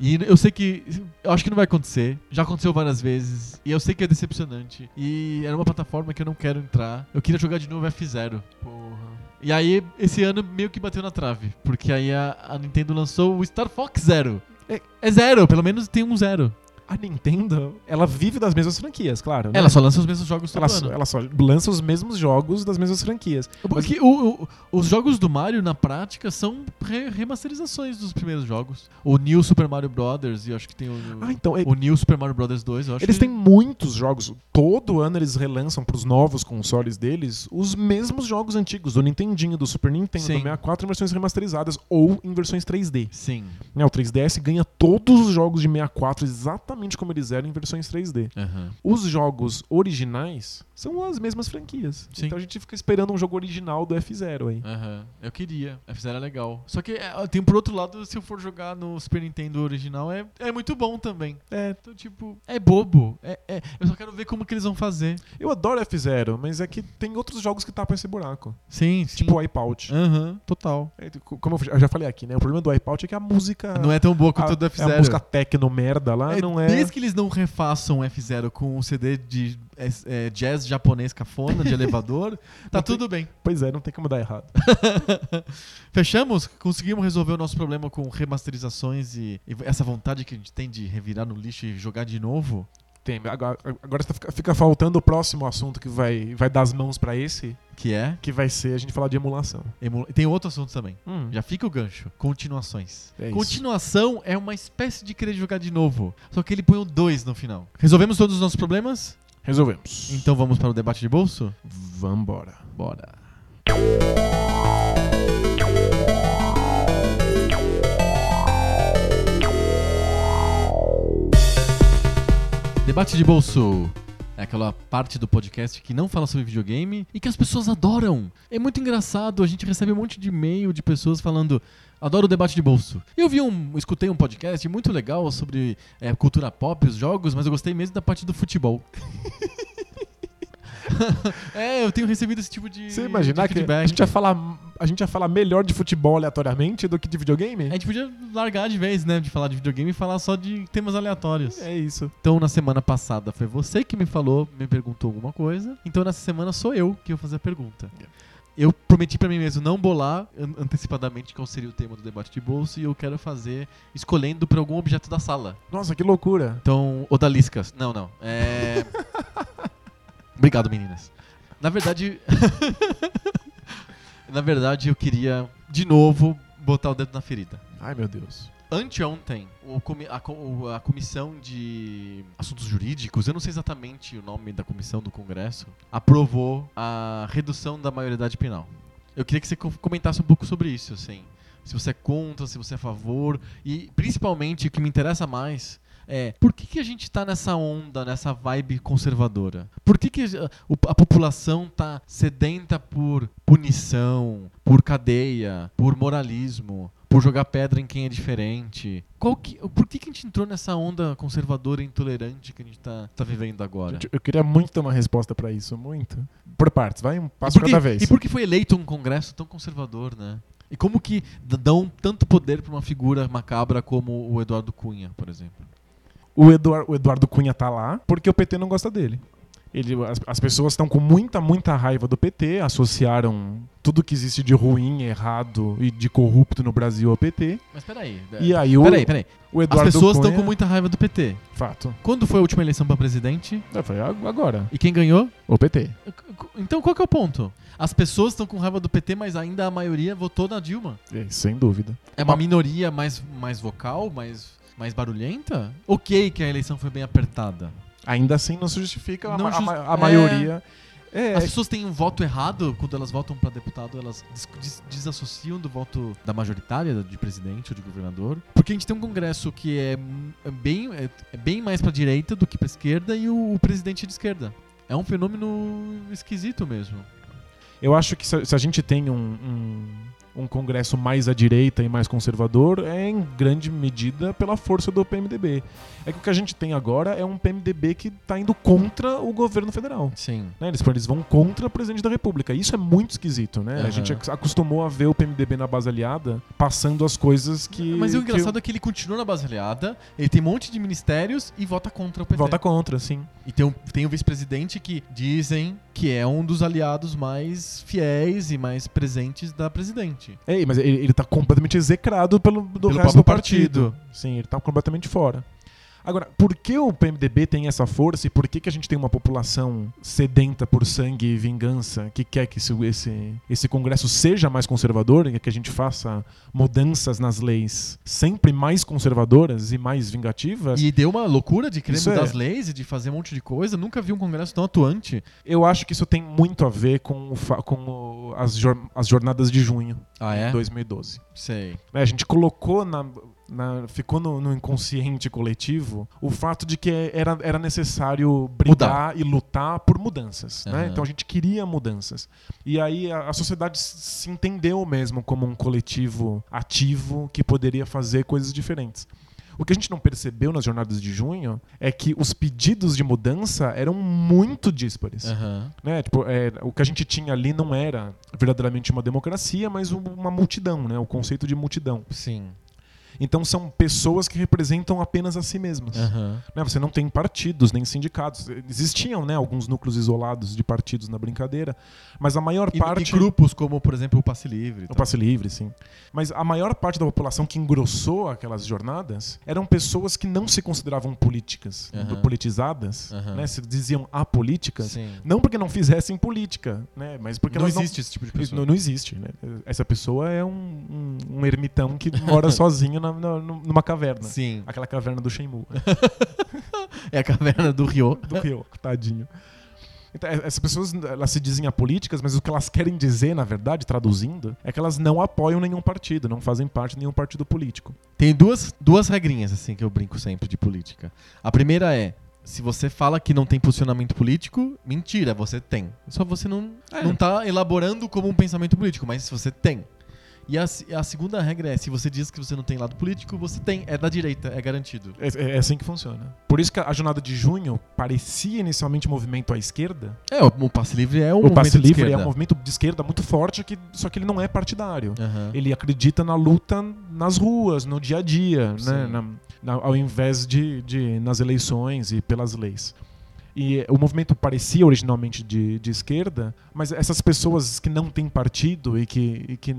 E eu sei que. Eu acho que não vai acontecer. Já aconteceu várias vezes. E eu sei que é decepcionante. E era uma plataforma que eu não quero entrar. Eu queria jogar de novo F0. Porra. E aí, esse ano meio que bateu na trave. Porque aí a, a Nintendo lançou o Star Fox Zero. É- É zero, pelo menos tem um zero. A Nintendo, ela vive das mesmas franquias, claro. né? Ela só lança os mesmos jogos ela, só, ela só lança os mesmos jogos das mesmas franquias. Porque o- o- os jogos do Mario, na prática, são re- remasterizações dos primeiros jogos. O New Super Mario Brothers, e eu acho que tem o, Ah, então, é- o New Super Mario Brothers 2. Eu acho Eles que- têm muitos jogos. Todo ano eles relançam pros novos consoles deles os mesmos jogos antigos, do Nintendinho, do Super Nintendo, Sim. do 64 em versões remasterizadas ou em versões 3D. Sim. Né, o 3DS ganha todos os jogos de 64 exatamente exatamente como eles eram em versões 3D. Aham. Os jogos originais são as mesmas franquias. Sim. Então a gente fica esperando um jogo original do F0 aí. Aham. Eu queria. F0 é legal. Só que é, tem por outro lado, se eu for jogar no Super Nintendo original, é, é muito bom também. É, Então, tipo, é bobo. É, é- eu só quero ver como que eles vão fazer. eu adoro F0, mas é que tem outros jogos que tapam esse buraco. Sim, sim. Tipo o Wipeout. Aham, total. É, Como eu já falei aqui, né? O problema do Wipeout é que a música. Não é tão boa quanto a, o do é F0. a música techno merda lá, É, não é. Desde que eles não refaçam o F0 com um CD de é, é, jazz japonês cafona, de elevador, tá tem- tudo bem. Pois é, não tem como dar errado. Fechamos? Conseguimos resolver o nosso problema com remasterizações e, e essa vontade que a gente tem de revirar no lixo e jogar de novo? Tem, agora agora fica, fica faltando o próximo assunto que vai, vai dar as mãos pra esse, Que é. que vai ser a gente falar de emulação. emu- Tem outro assunto também. Hum, Já fica o gancho. Continuações. É isso. Continuação é uma espécie de querer jogar de novo. Só que ele põe o 2 no final. Resolvemos todos os nossos problemas? Resolvemos. Então vamos para o debate de bolso? Vambora. Bora. Debate de bolso é aquela parte do podcast que não fala sobre videogame e que as pessoas adoram. É muito engraçado, a gente recebe um monte de e-mail de pessoas falando adoro o debate de bolso. Eu vi um, escutei um podcast muito legal sobre é, cultura pop, os jogos, mas eu gostei mesmo da parte do futebol. é, eu tenho recebido esse tipo de, Você imaginar de que feedback. a gente, ia falar, a gente ia falar melhor de futebol aleatoriamente do que de videogame? A gente podia largar de vez, né, de falar de videogame e falar só de temas aleatórios. É isso. Então, na semana passada foi você que me falou, me perguntou alguma coisa. Então, nessa semana sou eu que vou fazer a pergunta. Eu prometi pra mim mesmo não bolar an- antecipadamente qual seria o tema do debate de bolso e eu quero fazer escolhendo por algum objeto da sala. Nossa, que loucura. Então, odaliscas. Não, não. É... Obrigado, meninas. Na verdade... na verdade, eu queria, de novo, botar o dedo na ferida. Ai, meu Deus. Anteontem, a, comissão de assuntos jurídicos, eu não sei exatamente o nome da comissão do Congresso, aprovou a redução da maioridade penal. Eu queria que você co- comentasse um pouco sobre isso, assim. Se você é contra, se você é a favor. E principalmente o que me interessa mais é por que, que a gente tá nessa onda, nessa vibe conservadora? Por que, que a, o- a população tá sedenta por punição, por cadeia, por moralismo, por jogar pedra em quem é diferente? Qual que, por que, que a gente entrou nessa onda conservadora e intolerante que a gente tá, tá vivendo agora? Eu queria muito ter uma resposta pra isso, muito. Por partes, vai um passo por que- cada vez. E por que foi eleito um congresso tão conservador, né? E como que dão tanto poder pra uma figura macabra como o Eduardo Cunha, por exemplo? O, Eduar- o Eduardo Cunha tá lá porque o PT não gosta dele. Ele, as, as pessoas estão com muita, muita raiva do PT, associaram tudo que existe de ruim, errado e de corrupto no Brasil ao PT. Mas peraí. E aí o, Peraí, peraí. o As Eduardo pessoas estão Cunha... com muita raiva do PT. Fato. Quando foi a última eleição pra presidente? É, Foi ag- agora. E quem ganhou? O PT. Então qual que é o ponto? As pessoas estão com raiva do PT, mas ainda a maioria votou na Dilma. É, sem dúvida. É uma minoria mais, mais vocal, mais, mais barulhenta? Ok que a eleição foi bem apertada. Ainda assim não se justifica a, Não a jus- ma- a é. maioria. É, As pessoas têm um voto errado quando elas votam pra deputado, elas des- des- desassociam do voto da majoritária, de presidente ou de governador. Porque a gente tem um congresso que é, é bem, é, é bem mais pra direita do que pra esquerda e o, o presidente é de esquerda. É um fenômeno esquisito mesmo. Eu acho que se, se a gente tem um, um, um congresso mais à direita e mais conservador, é em grande medida pela força do PMDB. É que o que a gente tem agora é um PMDB que está indo contra o governo federal. Sim. né? Eles, eles vão contra o presidente da República. Isso é muito esquisito, né? Aham. A gente ac- acostumou a ver o PMDB na base aliada passando as coisas que. Mas o que engraçado é que ele continua na base aliada, ele tem um monte de ministérios e vota contra o PT. Vota contra, sim. E tem, um, tem o vice-presidente que dizem que é um dos aliados mais fiéis e mais presentes da presidente. É, mas ele, ele tá completamente execrado pelo, do Pelo resto próprio do partido. partido. Sim, ele tá completamente fora. Agora, por que o PMDB tem essa força e por que, que a gente tem uma população sedenta por sangue e vingança que quer que esse, esse, esse Congresso seja mais conservador e que a gente faça mudanças nas leis sempre mais conservadoras e mais vingativas? E deu uma loucura de querer Isso mudar é. as leis e de fazer um monte de coisa. Nunca vi um congresso tão atuante. Eu acho que isso tem muito a ver com, o com o- as, jor- as jornadas de junho Ah, de é? 2012. Sei. né, a gente colocou na. Na- ficou no, no inconsciente coletivo o fato de que era, era necessário brigar e lutar por mudanças. Né? Aham. Então a gente queria mudanças. E aí a, a sociedade se entendeu mesmo como um coletivo ativo que poderia fazer coisas diferentes. O que a gente não percebeu nas jornadas de junho é que os pedidos de mudança eram muito díspares Aham. né? Tipo, é, o que a gente tinha ali não era verdadeiramente uma democracia, mas um- uma multidão, né? O conceito de multidão. Sim. Então são pessoas que representam apenas a si mesmas. Aham. Né? Você não tem partidos nem sindicatos. Existiam, né, alguns núcleos isolados de partidos na brincadeira, mas a maior E, parte e grupos como, por exemplo, o Passe Livre. o tal. passe livre, sim. Mas a maior parte da população que engrossou aquelas jornadas eram pessoas que não se consideravam políticas, Aham. politizadas, Aham. né? Se diziam apolíticas, Sim. não porque não fizessem política, né? Mas porque não existe esse tipo de pessoa. Não, não existe, né? Essa pessoa é um, um, um ermitão que mora sozinho na- na- numa caverna. Sim. Aquela caverna do Shenmue, É a caverna do Rio. do Rio, tadinho. Então, é- essas pessoas elas se dizem apolíticas, mas o que elas querem dizer, na verdade, traduzindo, é que elas não apoiam nenhum partido, não fazem parte de nenhum partido político. Tem duas, duas regrinhas, assim, que eu brinco sempre de política. A primeira é. Se você fala que não tem posicionamento político, mentira, você tem. Só você não, É. não tá elaborando como um pensamento político, mas você tem. E a, a segunda regra é, se você diz que você não tem lado político, você tem. É da direita, é garantido. É, é assim que funciona. Por isso que a jornada de junho parecia inicialmente um movimento à esquerda. É, o, o passe livre é um o movimento passe de livre é esquerda. um movimento de esquerda muito forte, que, só que ele não é partidário. Aham. Ele acredita na luta nas ruas, no dia a dia, né? Na- na- ao invés de, de nas eleições e pelas leis. E o movimento parecia originalmente de, de esquerda, mas essas pessoas que não têm partido e que, e que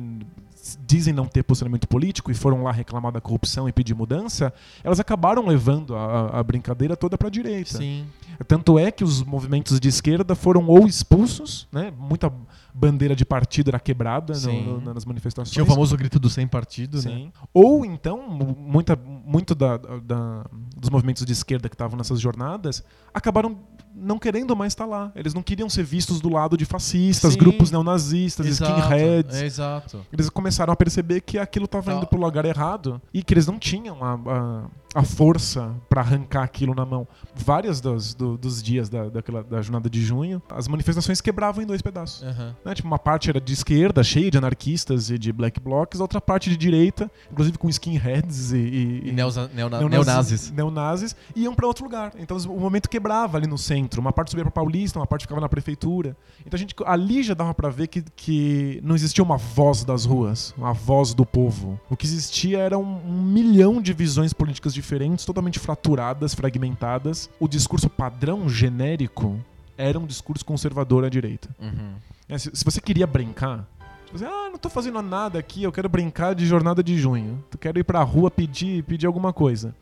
dizem não ter posicionamento político e foram lá reclamar da corrupção e pedir mudança, elas acabaram levando a, a brincadeira toda para a direita. Sim. Tanto é que os movimentos de esquerda foram ou expulsos, né? muita bandeira de partido era quebrada no- no- nas manifestações. Tinha o famoso grito do sem partido, né? Sim. Ou então, mu- muita, muito da, da- dos movimentos de esquerda que estavam nessas jornadas acabaram não querendo mais estar lá. Eles não queriam ser vistos do lado de fascistas, Sim. grupos neonazistas, Exato, skinheads. É, exato. Eles começaram a perceber que aquilo estava Tá. indo pro lugar errado e que eles não tinham a, a, a força para arrancar aquilo na mão. Vários dos, do- dos dias da, daquela, da jornada de junho, as manifestações quebravam em dois pedaços. Aham. Né? Tipo, uma parte era de esquerda, cheia de anarquistas e de black blocs, outra parte de direita, inclusive com skinheads e, e, E neonazis- neonazis. neonazis, iam para outro lugar. Então o momento quebrava ali no centro. Uma parte subia para Paulista, uma parte ficava na prefeitura. Então a gente ali já dava para ver que, que não existia uma voz das ruas, uma voz do povo. O que existia era um, um milhão de visões políticas diferentes, totalmente fraturadas, fragmentadas. O discurso padrão genérico era um discurso conservador à direita. Uhum. É, se, se você queria brincar, tipo ah, não tô fazendo nada aqui, eu quero brincar de jornada de junho. Eu quero ir pra rua pedir, pedir alguma coisa.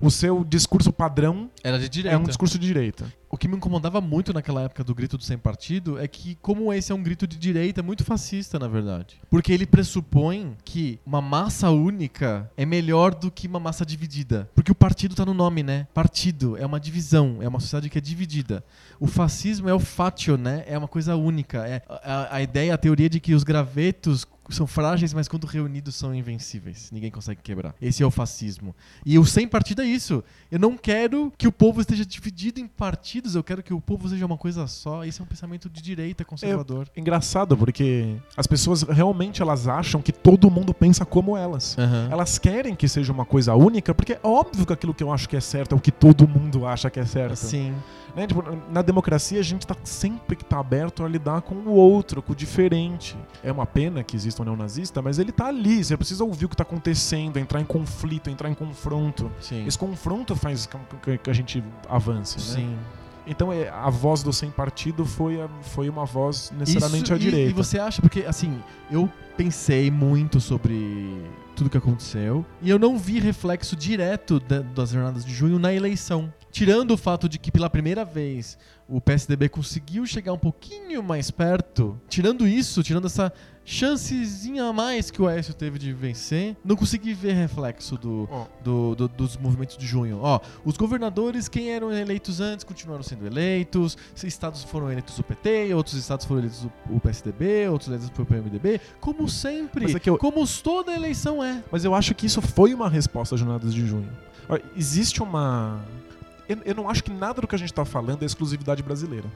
O seu discurso padrão Era de direita. é um discurso de direita. O que me incomodava muito naquela época do grito do sem partido é que, como esse é um grito de direita, é muito fascista, na verdade. Porque ele pressupõe que uma massa única é melhor do que uma massa dividida. Porque o partido tá no nome, né? Partido é uma divisão, é uma sociedade que é dividida. O fascismo é o fatio, né? É uma coisa única. É a, a ideia, a teoria de que os gravetos são frágeis, mas quando reunidos são invencíveis. Ninguém consegue quebrar. Esse é o fascismo. E o sem partido é isso. Eu não quero que o povo esteja dividido em partidos, eu quero que o povo seja uma coisa só. Esse é um pensamento de direita conservador. Engraçado, porque as pessoas realmente elas acham que todo mundo pensa como elas. Aham. Elas querem que seja uma coisa única, porque é óbvio que aquilo que eu acho que é certo é o que todo mundo acha que é certo. Sim. Né? Tipo, na democracia a gente tá sempre que tá aberto a lidar com o outro, com o diferente. É uma pena que exista um neonazista, mas ele tá ali. Você precisa ouvir o que tá acontecendo, entrar em conflito, entrar em confronto. Sim. Esse confronto faz com que- a gente avance, né? Sim. Então é, a voz do sem partido foi, a- foi uma voz necessariamente Isso- à e- direita. E você acha, porque assim, eu pensei muito sobre tudo que aconteceu e eu não vi reflexo direto da- das jornadas de junho na eleição. Tirando o fato de que pela primeira vez o PSDB conseguiu chegar um pouquinho mais perto, tirando isso, tirando essa chancezinha a mais que o Aécio teve de vencer, não consegui ver reflexo do, Ó, do- do- dos movimentos de junho. Ó, os governadores, quem eram eleitos antes, continuaram sendo eleitos. Estados foram eleitos o PT, outros estados foram eleitos o, PSDB, outros eleitos foi o PMDB. Como sempre, é eu- como toda eleição é. Mas eu acho que isso foi uma resposta às jornadas de junho. Existe uma. Eu, eu não acho que nada do que a gente tá falando é exclusividade brasileira.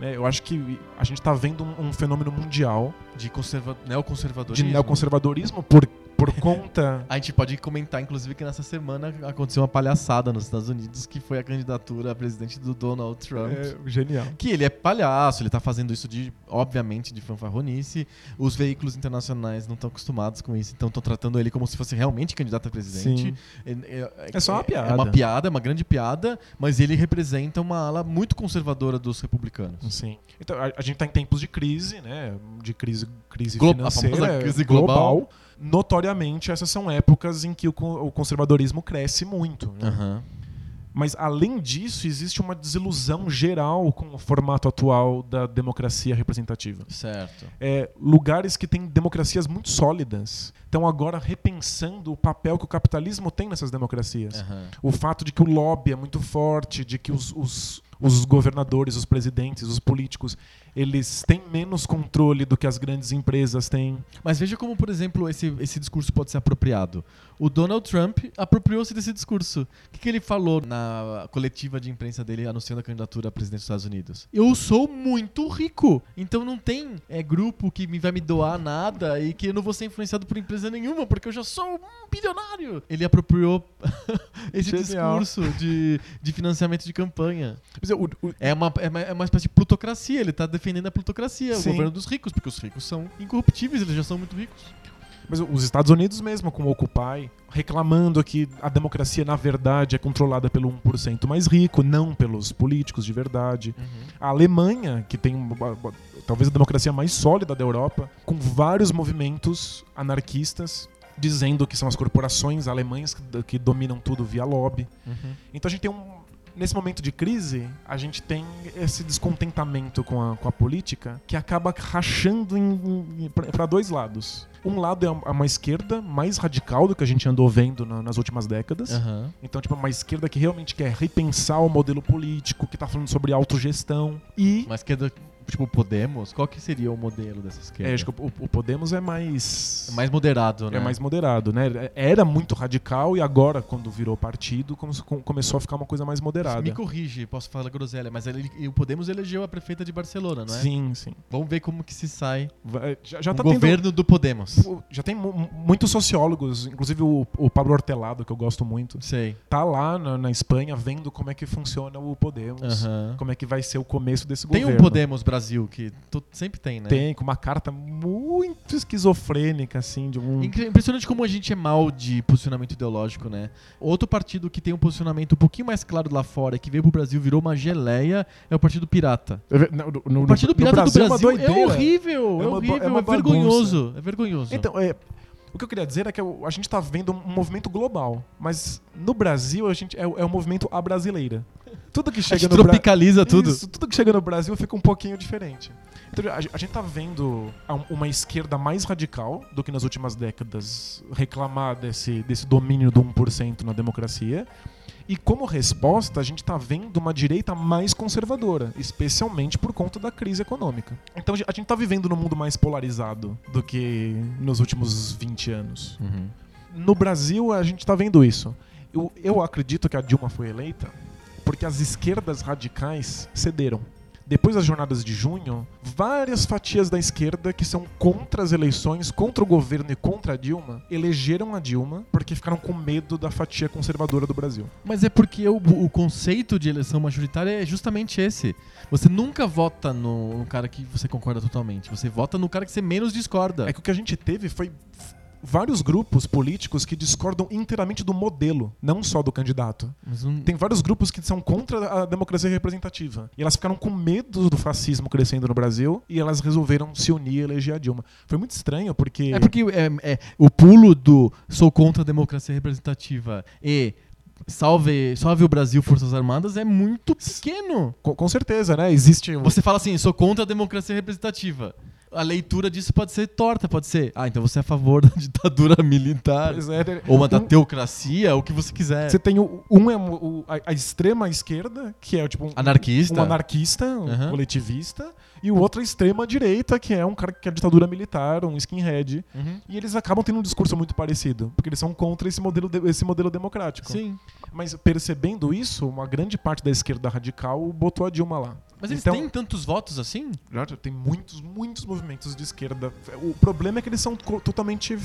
né? Eu acho que a gente tá vendo um, um fenômeno mundial De conserva de neoconservadorismo. neoconservadorismo por, por conta. A gente pode comentar, inclusive, que nessa semana aconteceu uma palhaçada nos Estados Unidos, que foi a candidatura a presidente do Donald Trump. É, genial. Que ele é palhaço, ele tá fazendo isso de, obviamente, de fanfarronice. Os veículos internacionais não estão acostumados com isso, então estão tratando ele como se fosse realmente candidato a presidente. É, é- É só uma piada. É uma piada, é uma grande piada, mas ele representa uma ala muito conservadora dos republicanos. Sim. Então, a, a gente tá em tempos de crise, né? De crise, crise Glo- a financeira. famosa crise global. global. Notoriamente, essas são épocas em que o, con- o conservadorismo cresce muito. né? Aham. Mas, além disso, existe uma desilusão geral com o formato atual da democracia representativa. Certo. É, lugares que têm democracias muito sólidas estão agora repensando o papel que o capitalismo tem nessas democracias. Aham. O fato de que o lobby é muito forte, de que os, os, os governadores, os presidentes, os políticos, eles têm menos controle do que as grandes empresas têm. Mas veja como, por exemplo, esse, esse discurso pode ser apropriado. O Donald Trump apropriou-se desse discurso. O que, que ele falou na coletiva de imprensa dele anunciando a candidatura a presidente dos Estados Unidos? Eu sou muito rico, então não tem é, grupo que me vai me doar nada e que eu não vou ser influenciado por empresa nenhuma, porque eu já sou um bilionário. Ele apropriou esse Genial. discurso de, de financiamento de campanha. O- É uma, é uma, é uma espécie de plutocracia, ele tá defendendo a plutocracia, Sim. o governo dos ricos, porque os ricos são incorruptíveis, eles já são muito ricos. Mas os Estados Unidos mesmo, com o Occupy, reclamando que a democracia, na verdade, é controlada pelo 1% mais rico, não pelos políticos de verdade. A Alemanha, que tem talvez a democracia mais sólida da Europa, com vários movimentos anarquistas dizendo que são as corporações alemãs que, que dominam tudo via lobby. Uhum. Então a gente tem um. Nesse momento de crise, a gente tem esse descontentamento com a, com a política que acaba rachando para dois lados. Um lado é uma esquerda mais radical do que a gente andou vendo na- nas últimas décadas. Aham. Então, tipo, uma esquerda que realmente quer repensar o modelo político, que tá falando sobre autogestão. E. É do, tipo Podemos, qual que seria o modelo dessa esquerda? É, acho que o, o Podemos é mais. É mais moderado, né? É mais moderado, né? Era muito radical e agora, quando virou partido, come- começou a ficar uma coisa mais moderada. Me corrige, posso falar groselha, mas ele, o Podemos elegeu a prefeita de Barcelona, não é? Sim, sim. Vamos ver como que se sai Vai- Já, já o tá tendo- governo do Podemos. Já tem mu- mu- muitos sociólogos, inclusive o, o Pablo Hortelado, que eu gosto muito, Sei. tá lá na, na Espanha vendo como é que funciona o Podemos, como é que vai ser o começo desse Tem governo. um Podemos Brasil, que tu- sempre tem, né? Tem, com uma carta muito esquizofrênica, assim, de um... Impressionante como a gente é mal de posicionamento ideológico, né? Outro partido que tem um posicionamento um pouquinho mais claro lá fora e que veio pro Brasil virou uma geleia é o Partido Pirata. No, no- O Partido Pirata Brasil do é uma Brasil é, doideira. horrível, é, É horrível, é é, vergonhoso, é vergonhoso. Então, é, o que eu queria dizer é que a gente tá vendo um movimento global, mas no Brasil a gente é, o- é o movimento a brasileira. Tudo que a chega gente no Brasil... tropicaliza tudo. Isso, tudo que chega no Brasil fica um pouquinho diferente. Então, a, a gente tá vendo a- uma esquerda mais radical do que nas últimas décadas reclamar desse, desse domínio do 1% na democracia. E como resposta, a gente tá vendo uma direita mais conservadora, especialmente por conta da crise econômica. Então a gente tá vivendo num mundo mais polarizado do que nos últimos 20 anos. Uhum. No Brasil, a gente tá vendo isso. Eu, eu acredito que a Dilma foi eleita porque as esquerdas radicais cederam. Depois das jornadas de junho, várias fatias da esquerda que são contra as eleições, contra o governo e contra a Dilma, elegeram a Dilma porque ficaram com medo da fatia conservadora do Brasil. Mas é porque o, o conceito de eleição majoritária é justamente esse. Você nunca vota no, no cara que você concorda totalmente. Você vota no cara que você menos discorda. É que o que a gente teve foi vários grupos políticos que discordam inteiramente do modelo, não só do candidato. Não- Tem vários grupos que são contra a democracia representativa. E elas ficaram com medo do fascismo crescendo no Brasil e elas resolveram se unir e eleger a Dilma. Foi muito estranho porque. É porque é, é, o pulo do sou contra a democracia representativa e salve, salve o Brasil, Forças Armadas é muito pequeno. Com, com certeza, né? Existe. um- Você fala assim, sou contra a democracia representativa. A leitura disso pode ser torta, pode ser. Ah, então você é a favor da ditadura militar. É? Ou uma da Um- teocracia, o que você quiser. Você tem o, um é o- a, a extrema esquerda, que é tipo um Anarquista. um anarquista, um Aham. coletivista, e o outro é a extrema direita, que é um cara que quer ditadura militar, um skinhead. Uhum. E eles acabam tendo um discurso muito parecido, porque eles são contra esse modelo, de- esse modelo democrático. Sim. Mas percebendo isso, uma grande parte da esquerda radical botou a Dilma lá. Mas eles Então- têm tantos votos assim? Já tem muitos, muitos movimentos de esquerda. O problema é que eles são totalmente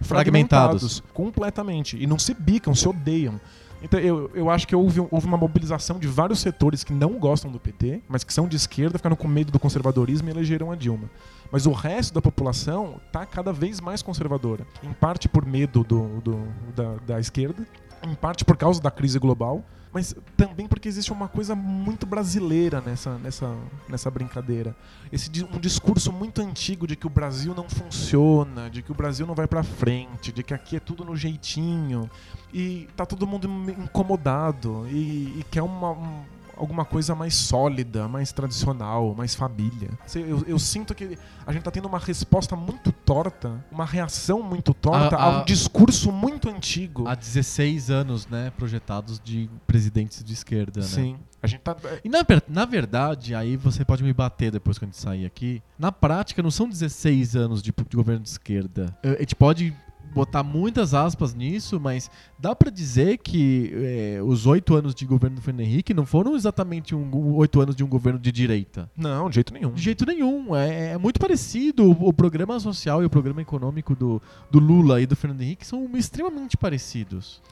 fragmentados. Completamente. E não se bicam, se odeiam. Então eu, eu acho que houve, houve uma mobilização de vários setores que não gostam do PT, mas que são de esquerda, ficaram com medo do conservadorismo e elegeram a Dilma. Mas o resto da população está cada vez mais conservadora. Em parte por medo do, do- da, da esquerda, em parte por causa da crise global, mas também porque existe uma coisa muito brasileira nessa, nessa, nessa brincadeira. Esse, um discurso muito antigo de que o Brasil não funciona, de que o Brasil não vai pra frente, de que aqui é tudo no jeitinho. E tá todo mundo incomodado e, e quer uma, um- alguma coisa mais sólida, mais tradicional, mais família. Eu, eu sinto que a gente tá tendo uma resposta muito torta, uma reação muito torta A- a, a- um discurso muito antigo. Há 16 anos, né, projetados de presidentes de esquerda, né? Sim. A gente tá. E na, na verdade, aí você pode me bater depois que a gente sair aqui. Na prática, não são 16 anos de, de governo de esquerda. Eh, A gente pode botar muitas aspas nisso, mas dá pra dizer que eh, os oito anos de governo do Fernando Henrique não foram exatamente um, oito anos de um governo de direita. Não, de jeito nenhum. De jeito nenhum. É, é muito parecido. O, o programa social e o programa econômico do, do Lula e do Fernando Henrique são extremamente parecidos.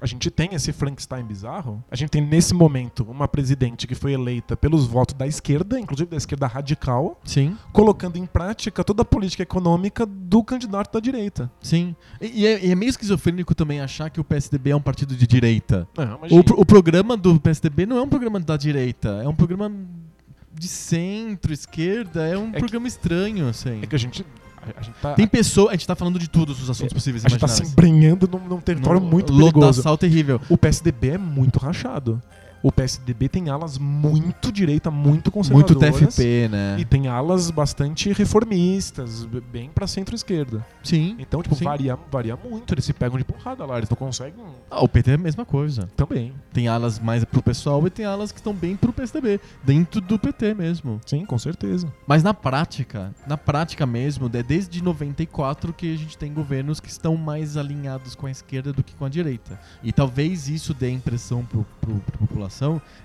A gente tem esse Frankenstein bizarro. A gente tem nesse momento uma presidente que foi eleita pelos votos da esquerda, inclusive da esquerda radical, Sim. colocando em prática toda a política econômica do candidato da direita. Sim. E, e é, e é meio esquizofrênico também achar que o PSDB é um partido de direita. Não, O, o programa do PSDB não é um programa da direita, é um programa de centro, esquerda, é um É que- programa estranho, assim. É que a gente. A, gente tá. Tem pessoa, a gente tá falando de todos os assuntos possíveis e a gente tá se embrenhando num, num território muito perigoso. Lodaçal terrível. O PSDB é muito rachado. O PSDB tem alas muito direita, muito conservadoras. Muito TFP, né? E tem alas bastante reformistas, bem pra centro-esquerda. Sim. Então, tipo, Sim. varia, varia muito. Eles se pegam de porrada lá, eles não conseguem Ah, o PT é a mesma coisa. também. Tem alas mais pro pessoal e tem alas que estão bem pro PSDB, dentro do PT mesmo. Sim, com certeza. Mas na prática, na prática mesmo, é desde 94 que a gente tem governos que estão mais alinhados com a esquerda do que com a direita. E talvez isso dê impressão pro, pro, pra população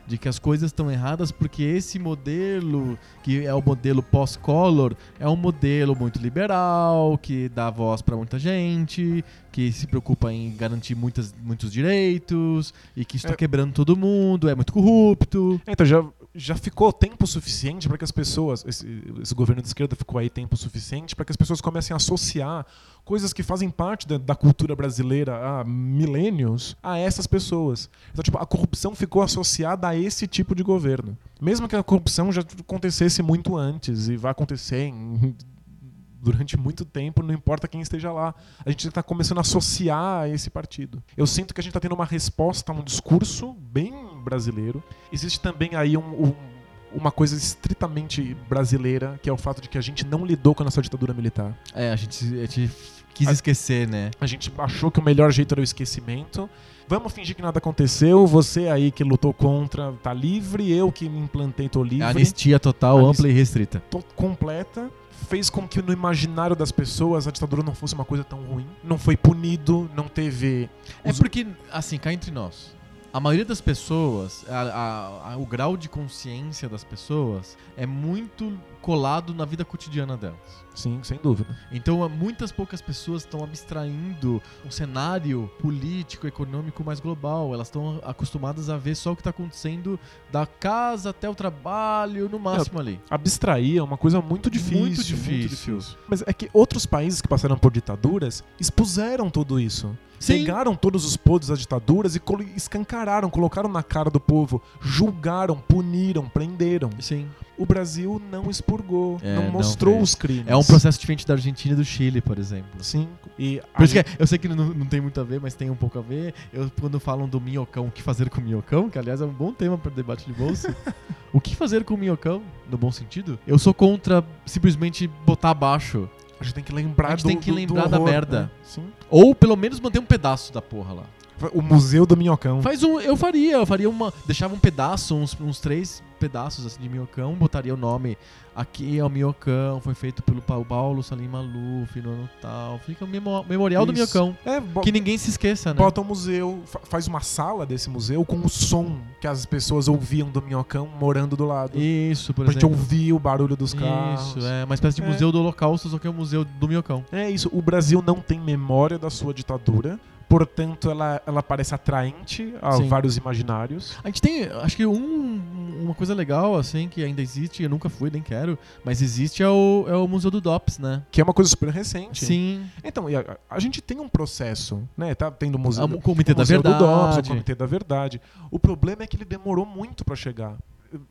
de que as coisas estão erradas porque esse modelo, que é o modelo pós-color, é um modelo muito liberal, que dá voz pra muita gente, que se preocupa em garantir muitas, muitos direitos, e que isso tá É. quebrando todo mundo, é muito corrupto. Então, já, já ficou tempo suficiente para que as pessoas. Esse, esse governo de esquerda ficou aí tempo suficiente para que as pessoas comecem a associar coisas que fazem parte da, da cultura brasileira há milênios a essas pessoas. Então, tipo, a corrupção ficou associada a esse tipo de governo. Mesmo que a corrupção já acontecesse muito antes e vai acontecer em- durante muito tempo, não importa quem esteja lá. A gente está começando a associar a esse partido. Eu sinto que a gente está tendo uma resposta a um discurso bem brasileiro. Existe também aí um- um- uma coisa estritamente brasileira, que é o fato de que a gente não lidou com a nossa ditadura militar. É, a gente, a gente quis A- esquecer, né? A gente achou que o melhor jeito era o esquecimento. Vamos fingir que nada aconteceu. Você aí que lutou contra tá livre, eu que me implantei tô livre. Anistia total, Anis- ampla e restrita. completa fez com que no imaginário das pessoas a ditadura não fosse uma coisa tão ruim. Não foi punido, não teve. É os- porque, assim, cá entre nós, a maioria das pessoas, a- a- a- o grau de consciência das pessoas é muito colado na vida cotidiana delas. Sim, sem dúvida. Então, muitas poucas pessoas estão abstraindo um cenário político, econômico mais global. Elas estão acostumadas a ver só o que está acontecendo da casa até o trabalho, no máximo ali. Abstrair é uma coisa muito difícil. Muito difícil. Mas é que outros países que passaram por ditaduras expuseram tudo isso. Sim. Pegaram todos os podres das ditaduras e escancararam, colocaram na cara do povo, julgaram, puniram, prenderam. Sim. O Brasil não expurgou, É, não não mostrou fez. os crimes. É um processo diferente da Argentina e do Chile, por exemplo. Sim. E Por isso que é- eu sei que não, não tem muito a ver, mas tem um pouco a ver. Eu, quando falam do minhocão, o que fazer com o minhocão, que aliás é um bom tema para debate de bolsa. o que fazer com o minhocão, no bom sentido? Eu sou contra simplesmente botar abaixo. A gente tem que lembrar A gente do, tem que do- do lembrar da horror, merda. né? Sim. Ou pelo menos manter um pedaço da porra lá. O Museu do Minhocão. Faz um. Eu faria, eu faria uma. Deixava um pedaço, uns, uns três pedaços assim de minhocão, botaria o nome. Aqui é o minhocão, foi feito pelo Pa- Paulo Salim Maluf no ano tal. Fica o memo- memorial do Isso. minhocão. É, Que ninguém se esqueça, né? bota um museu, fa- faz uma sala desse museu com o som que as pessoas ouviam do Minhocão morando do lado. Isso, por pra gente exemplo. ouvir o barulho dos carros. Isso, é uma espécie de É. museu do holocausto, só que é o museu do minhocão. É isso, o Brasil não tem memória da sua ditadura, portanto ela, ela parece atraente a Sim. vários imaginários. A gente tem, acho que um, uma coisa legal, assim, que ainda existe, eu nunca fui, nem quero, mas existe é o, é o Museu do DOPS, né? Que é uma coisa super recente. Sim. Então, a, a gente tem um processo, né? Tá tendo o museu, Ah, o Comitê o da museu do DOPS, o Verdade. Comitê da Verdade. O problema é que ele demorou muito pra chegar.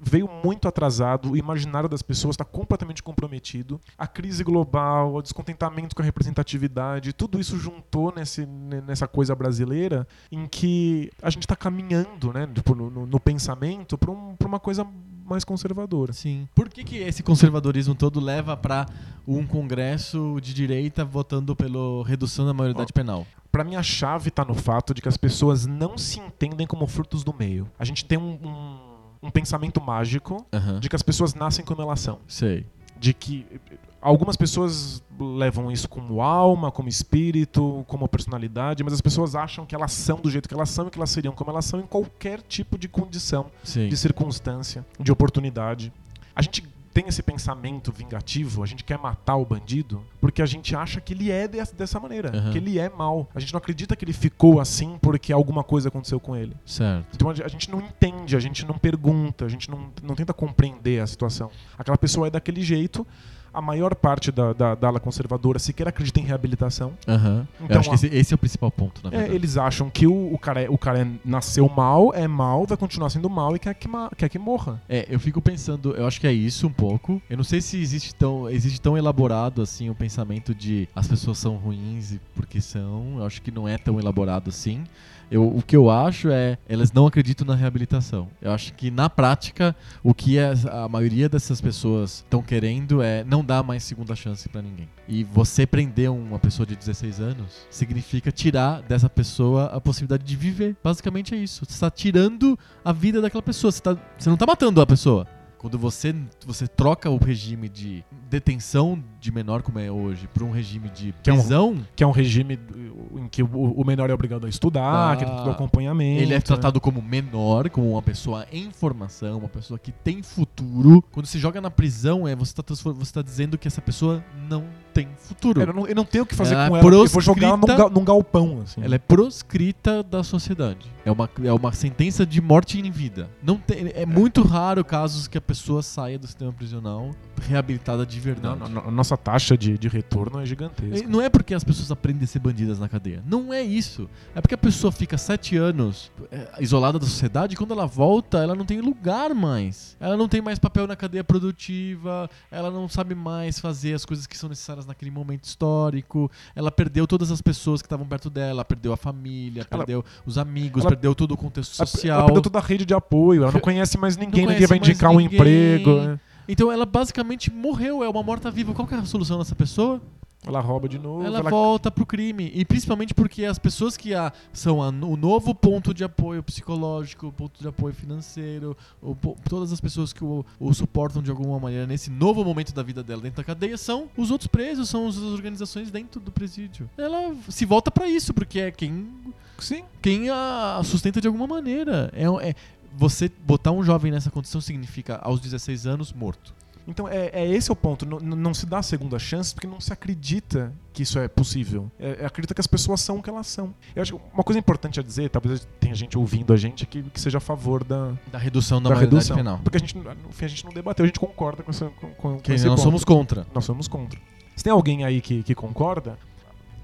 Veio muito atrasado, o imaginário das pessoas está completamente comprometido. A crise global, o descontentamento com a representatividade, tudo isso juntou nesse, nessa coisa brasileira em que a gente está caminhando né, tipo, no, no- no pensamento para um, uma coisa mais conservadora. Sim. Por que, que esse conservadorismo todo leva pra um congresso de direita votando pela redução da maioridade penal? Pra mim, a chave tá no fato de que as pessoas não se entendem como frutos do meio. A gente tem um, um, um pensamento mágico Aham. de que as pessoas nascem como elas são. Sei. De que algumas pessoas levam isso como alma, como espírito, como personalidade, mas as pessoas acham que elas são do jeito que elas são e que elas seriam como elas são em qualquer tipo de condição, Sim. de circunstância, de oportunidade. A gente tem esse pensamento vingativo, a gente quer matar o bandido porque a gente acha que ele é des- dessa maneira, Aham. que ele é mal. A gente não acredita que ele ficou assim porque alguma coisa aconteceu com ele. Certo. Então a gente não entende, a gente não pergunta, a gente não, não tenta compreender a situação. Aquela pessoa é daquele jeito. A maior parte da, da, da ala conservadora sequer acredita em reabilitação. Aham. Então, Eu acho que esse, esse é o principal ponto, na É, verdade. eles acham que o, o cara, é- o cara é- nasceu mal, é mal, vai continuar sendo mal e quer que, quer que morra. É, eu fico pensando, eu acho que é isso um pouco. Eu não sei se existe tão, existe tão elaborado assim o pensamento de as pessoas são ruins e porque são. Eu acho que não é tão elaborado assim. Eu, o que eu acho é, elas não acreditam na reabilitação. Eu acho que na prática, o que as- a maioria dessas pessoas estão querendo é não dar mais segunda chance pra ninguém. E você prender uma pessoa de 16 anos significa tirar dessa pessoa a possibilidade de viver. Basicamente é isso. Você está tirando a vida daquela pessoa. Você, tá- você não está matando a pessoa. Quando você, você troca o regime de detenção de menor, como é hoje, para um regime de Que é um- prisão, Que é um regime em que o, o menor é obrigado a estudar, Ah, que ele tem o acompanhamento. ele é né? tratado como menor, como uma pessoa em formação, uma pessoa que tem futuro. Quando se joga na prisão, é você está você tá dizendo que essa pessoa não tem futuro. É, Eu não, eu não tenho o que fazer Ela com é ela, eu vou jogar ela num, num galpão. Assim. Ela é proscrita da sociedade. É uma, é uma sentença de morte em vida. Não tem, é muito raro casos que a pessoa saia do sistema prisional reabilitada de verdade. não, não, a nossa taxa de, de retorno é gigantesca. Não é porque as pessoas aprendem a ser bandidas na cadeia. Não é isso. É porque a pessoa fica sete anos é, isolada da sociedade e quando ela volta, ela não tem lugar mais. Ela não tem mais papel na cadeia produtiva, ela não sabe mais fazer as coisas que são necessárias naquele momento histórico. Ela perdeu todas as pessoas que estavam perto dela, ela perdeu a família, Ela- perdeu os amigos, ela- perdeu todo o contexto social. Ela perdeu toda a rede de apoio, ela não conhece mais ninguém, ninguém conhece vai mais indicar um ninguém. emprego. né? Então ela basicamente morreu, é uma morta-viva. Qual é a solução dessa pessoa? Ela rouba de novo. ela, ela- volta pro crime. E principalmente porque as pessoas que a- são a- o novo ponto de apoio psicológico, o ponto de apoio financeiro, o todas as pessoas que o, o suportam de alguma maneira nesse novo momento da vida dela dentro da cadeia são os outros presos, são as organizações dentro do presídio. Ela se volta pra isso, porque é quem, Sim. quem a sustenta de alguma maneira. É, é- você botar um jovem nessa condição significa aos 16 anos morto. Então é, é esse o ponto. Não, não se dá a segunda chance porque não se acredita que isso é possível. É, é acredita que as pessoas são o que elas são. Eu acho que uma coisa importante a dizer, talvez tenha gente ouvindo a gente que, que seja a favor da, Da redução da, da redução. penal. Porque a gente, no fim, a gente não debateu, a gente concorda com, essa, com, com, Que nós ponto. somos contra. Nós somos contra. Se tem alguém aí que, que concorda,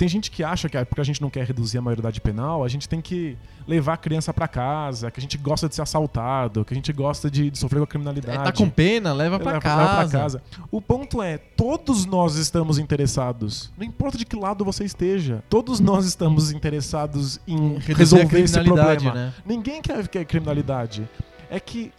tem gente que acha que é porque a gente não quer reduzir a maioridade penal, a gente tem que levar a criança pra casa, que a gente gosta de ser assaltado, que a gente gosta de, de sofrer com a É, criminalidade. tá com pena, leva pra, Leva- casa. casa. O ponto é, todos nós estamos interessados. Não importa de que lado você esteja. Todos nós estamos interessados em resolver esse problema. né? Ninguém quer, quer criminalidade. É que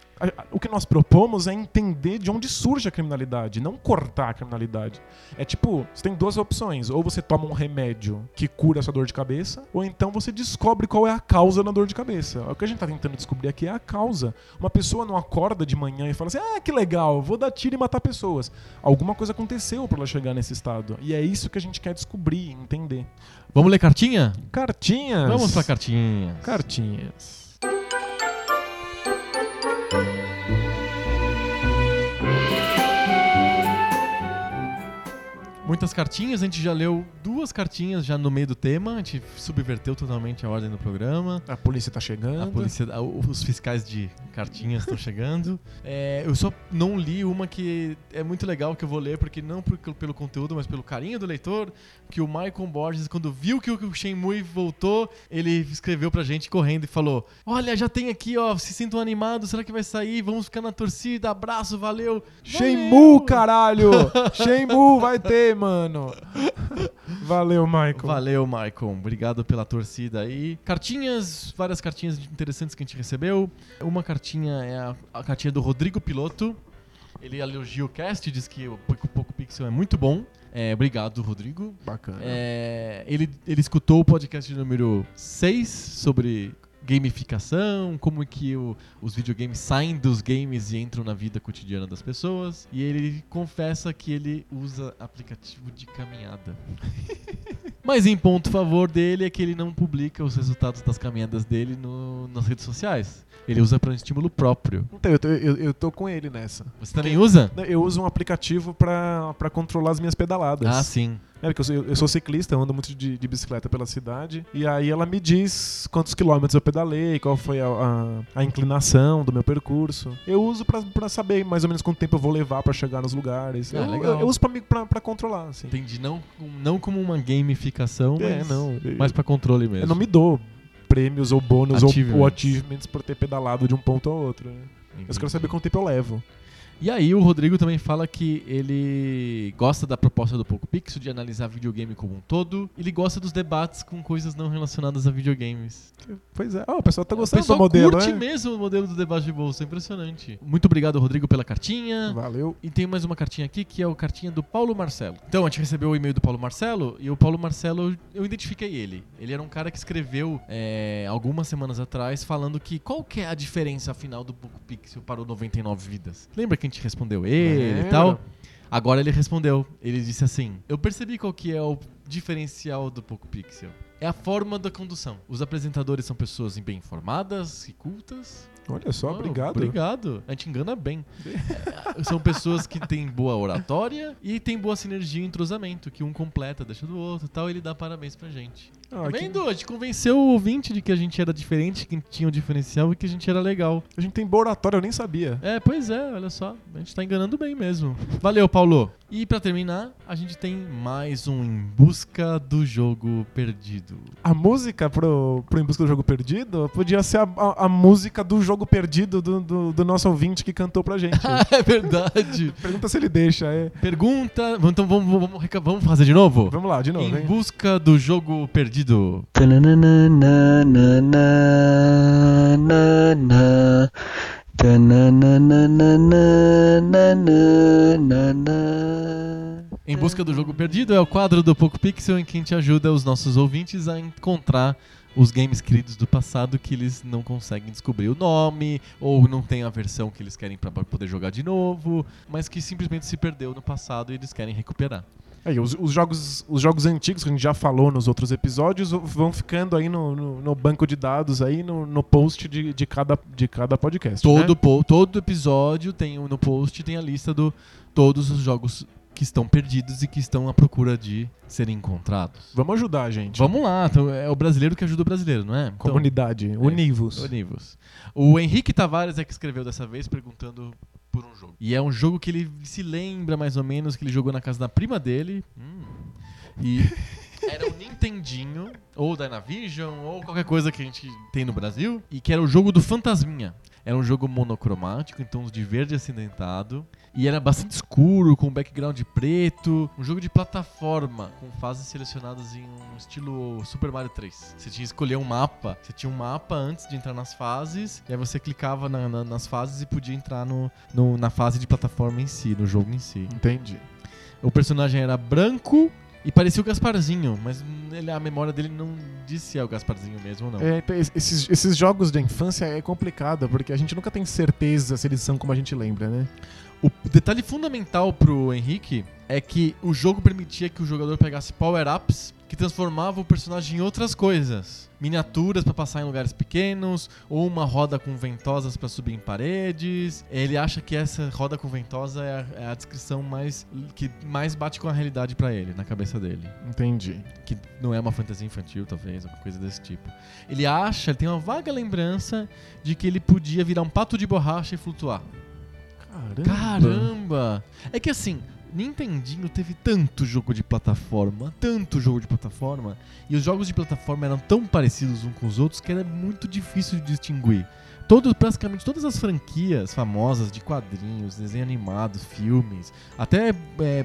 o que nós propomos é entender de onde surge a criminalidade, não cortar a criminalidade. É tipo, você tem duas opções. Ou você toma um remédio que cura a sua dor de cabeça, ou então você descobre qual é a causa da dor de cabeça. O que a gente tá tentando descobrir aqui é a causa. Uma pessoa não acorda de manhã e fala assim: ah, que legal, vou dar tiro e matar pessoas. Alguma coisa aconteceu pra ela chegar nesse estado. E é isso que a gente quer descobrir, entender. Vamos ler cartinha? Cartinhas. Vamos pra cartinha. Cartinhas. Muitas cartinhas, a gente já leu duas cartinhas já no meio do tema, a gente subverteu totalmente a ordem do programa. A polícia tá chegando. A polícia, os fiscais de cartinhas estão chegando. É, eu só não li uma que é muito legal que eu vou ler, porque não por- pelo conteúdo, mas pelo carinho do leitor. Que o Michael Borges, quando viu que o Shenmue voltou, ele escreveu pra gente correndo e falou: Olha, já tem aqui, ó, se sintam animados, será que vai sair? Vamos ficar na torcida, abraço, valeu. Shenmue, Valeu! caralho! Shenmue vai ter, mano. Valeu, Michael. Valeu, Maicon. Obrigado pela torcida aí. Cartinhas, várias cartinhas interessantes que a gente recebeu. Uma cartinha é a, a cartinha do Rodrigo Piloto. Ele elogia o cast, diz que o Poco Poco Pixel é muito bom. É, obrigado, Rodrigo. Bacana. É, ele, ele escutou o podcast número 6 sobre gamificação, como que o- os videogames saem dos games e entram na vida cotidiana das pessoas. E ele confessa que ele usa aplicativo de caminhada. Mas em ponto favor dele é que ele não publica os resultados das caminhadas dele no- nas redes sociais. Ele usa para um estímulo próprio. Então, eu tô, eu, eu tô com ele nessa. Você também usa? Eu uso um aplicativo pra controlar as minhas pedaladas. Ah, sim. É, porque eu sou, eu sou ciclista, eu ando muito de, de bicicleta pela cidade. E aí ela me diz quantos quilômetros eu pedalei, qual foi a, a, a inclinação do meu percurso. Eu uso pra, pra saber mais ou menos quanto tempo eu vou levar pra chegar nos lugares. Ah, eu, legal. eu, eu uso pra, me- pra, pra controlar, assim. Entendi. Não, não como uma gamificação, É, mas, não. mas para controle mesmo. Eu não me dou prêmios ou bônus ou, Achievements. ou achievements por ter pedalado de um ponto ao outro. né? Eu só quero saber quanto tempo eu levo. E aí o Rodrigo também fala que ele gosta da proposta do Poco Pixel de analisar videogame como um todo. Ele gosta dos debates com coisas não relacionadas a videogames. Pois é. Ó, o pessoal tá o gostando pessoal do modelo, curte né? mesmo o modelo do debate de bolsa, é impressionante. Muito obrigado, Rodrigo, pela cartinha. Valeu. E tem mais uma cartinha aqui que é o cartinha do Paulo Marcelo. Então, a gente recebeu o e-mail do Paulo Marcelo e o Paulo Marcelo, eu identifiquei ele. Ele era um cara que escreveu é, algumas semanas atrás falando que qual que é a diferença afinal do Poco Pixel para o 99 Vidas. Lembra que a gente respondeu ele e tal? Agora ele respondeu. Ele disse assim: Eu percebi qual que é o diferencial do Poco Pixel. É a forma da condução. Os apresentadores são pessoas bem informadas e cultas. Olha só, Oh, obrigado. Obrigado. A gente engana bem. São pessoas que têm boa oratória e tem boa sinergia e entrosamento, que um completa, deixa do outro e tal, e ele dá parabéns pra gente. Ah, tá que- vendo? A gente convenceu o ouvinte de que a gente era diferente, que tinha um diferencial e que a gente era legal. A gente tem boa oratória, eu nem sabia. É, pois é, olha só. A gente tá enganando bem mesmo. Valeu, Paulo. E pra terminar, a gente tem mais um Em Busca do Jogo Perdido. A música pro, pro Em Busca do Jogo Perdido podia ser a, a- a música do jogo perdido do, do, do nosso ouvinte que cantou pra gente. é verdade. Pergunta se ele deixa, é. Pergunta. Então vamos, vamos, vamos fazer de novo? Vamos lá, de novo, em hein? busca do jogo perdido. Em busca do jogo perdido é o quadro do Poco Pixel em que a gente ajuda os nossos ouvintes a encontrar os games queridos do passado que eles não conseguem descobrir o nome ou não tem a versão que eles querem para poder jogar de novo, mas que simplesmente se perdeu no passado e eles querem recuperar. Aí, os, os jogos, os jogos antigos que a gente já falou nos outros episódios vão ficando aí no, no, no banco de dados, aí no, no post de, de, cada, de cada podcast. Todo, né? po- todo episódio tem no post tem a lista do todos os jogos que estão perdidos e que estão à procura de serem encontrados. Vamos ajudar, gente. Vamos lá, então é o brasileiro que ajuda o brasileiro, não é? Então, Comunidade, univos. Univos. O Henrique Tavares é que escreveu dessa vez perguntando por um jogo. E é um jogo que ele se lembra mais ou menos que ele jogou na casa da prima dele. Hum. E era o Nintendinho, ou Dynavision, ou qualquer coisa que a gente tem no Brasil, e que era o jogo do Fantasminha. Era um jogo monocromático, em tons de verde acidentado. E era bastante escuro, com background preto. Um jogo de plataforma, com fases selecionadas em um estilo Super Mario 3. Você tinha que escolher um mapa. Você tinha um mapa antes de entrar nas fases. E aí você clicava na- na- nas fases e podia entrar no, no- na fase de plataforma em si, no jogo em si. Entendi. O personagem era branco e parecia o Gasparzinho, mas ele- a memória dele não disse se é o Gasparzinho mesmo ou não. É, es- esses, esses jogos da infância é complicado, porque a gente nunca tem certeza se eles são como a gente lembra, né? O detalhe fundamental pro Henrique é que o jogo permitia que o jogador pegasse power-ups que transformavam o personagem em outras coisas. Miniaturas pra passar em lugares pequenos, ou uma roda com ventosas pra subir em paredes. Ele acha que essa roda com ventosa é a, é a descrição mais que mais bate com a realidade pra ele, na cabeça dele. Entendi. que não é uma fantasia infantil, talvez, alguma coisa desse tipo. Ele acha, ele tem uma vaga lembrança de que ele podia virar um pato de borracha e flutuar. Caramba. Caramba! É que assim, Nintendinho teve tanto jogo de plataforma, tanto jogo de plataforma, e os jogos de plataforma eram tão parecidos uns com os outros que era muito difícil de distinguir. Todo, praticamente todas as franquias famosas de quadrinhos, desenho animado, filmes, até é,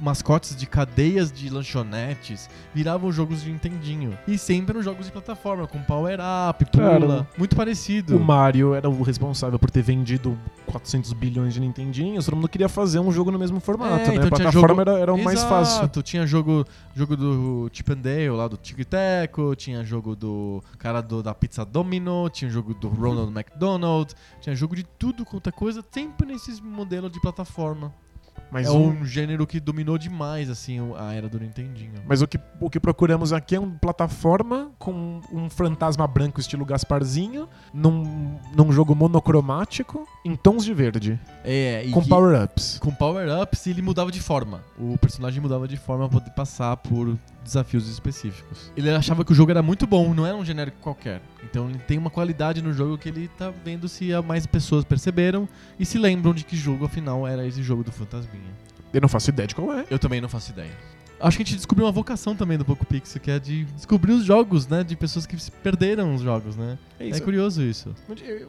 mascotes de cadeias de lanchonetes viravam jogos de Nintendinho. E sempre eram jogos de plataforma, com power up, pula, muito parecido. O Mario era o responsável por ter vendido 400 bilhões de Nintendinhos, todo mundo queria fazer um jogo no mesmo formato, É, né? então a plataforma jogo- era, era o mais fácil. Exato, tinha jogo, jogo do Chip and Dale, lá do Tico e Teco, tinha jogo do cara do, da Pizza Domino, tinha jogo do Ronald McDonald, tinha jogo de tudo quanto é coisa, sempre nesses modelos de plataforma. Mas, é um- gênero que dominou demais, assim, a era do Nintendinho. mas o, que, o que procuramos aqui é uma plataforma com um fantasma branco estilo Gasparzinho, num, num jogo monocromático, em tons de verde, É, com power-ups. com power-ups e ele mudava de forma. O personagem mudava de forma pra poder passar por desafios específicos. Ele achava que o jogo era muito bom, não era um genérico qualquer. Então ele tem uma qualidade no jogo que ele tá vendo se mais pessoas perceberam e se lembram de que jogo afinal era esse jogo do Fantasminha. Eu não faço ideia de qual é. Eu também não faço ideia. Acho que a gente descobriu uma vocação também do Poco Pixel, que é de descobrir os jogos, né? De pessoas que perderam os jogos, né? É, curioso isso.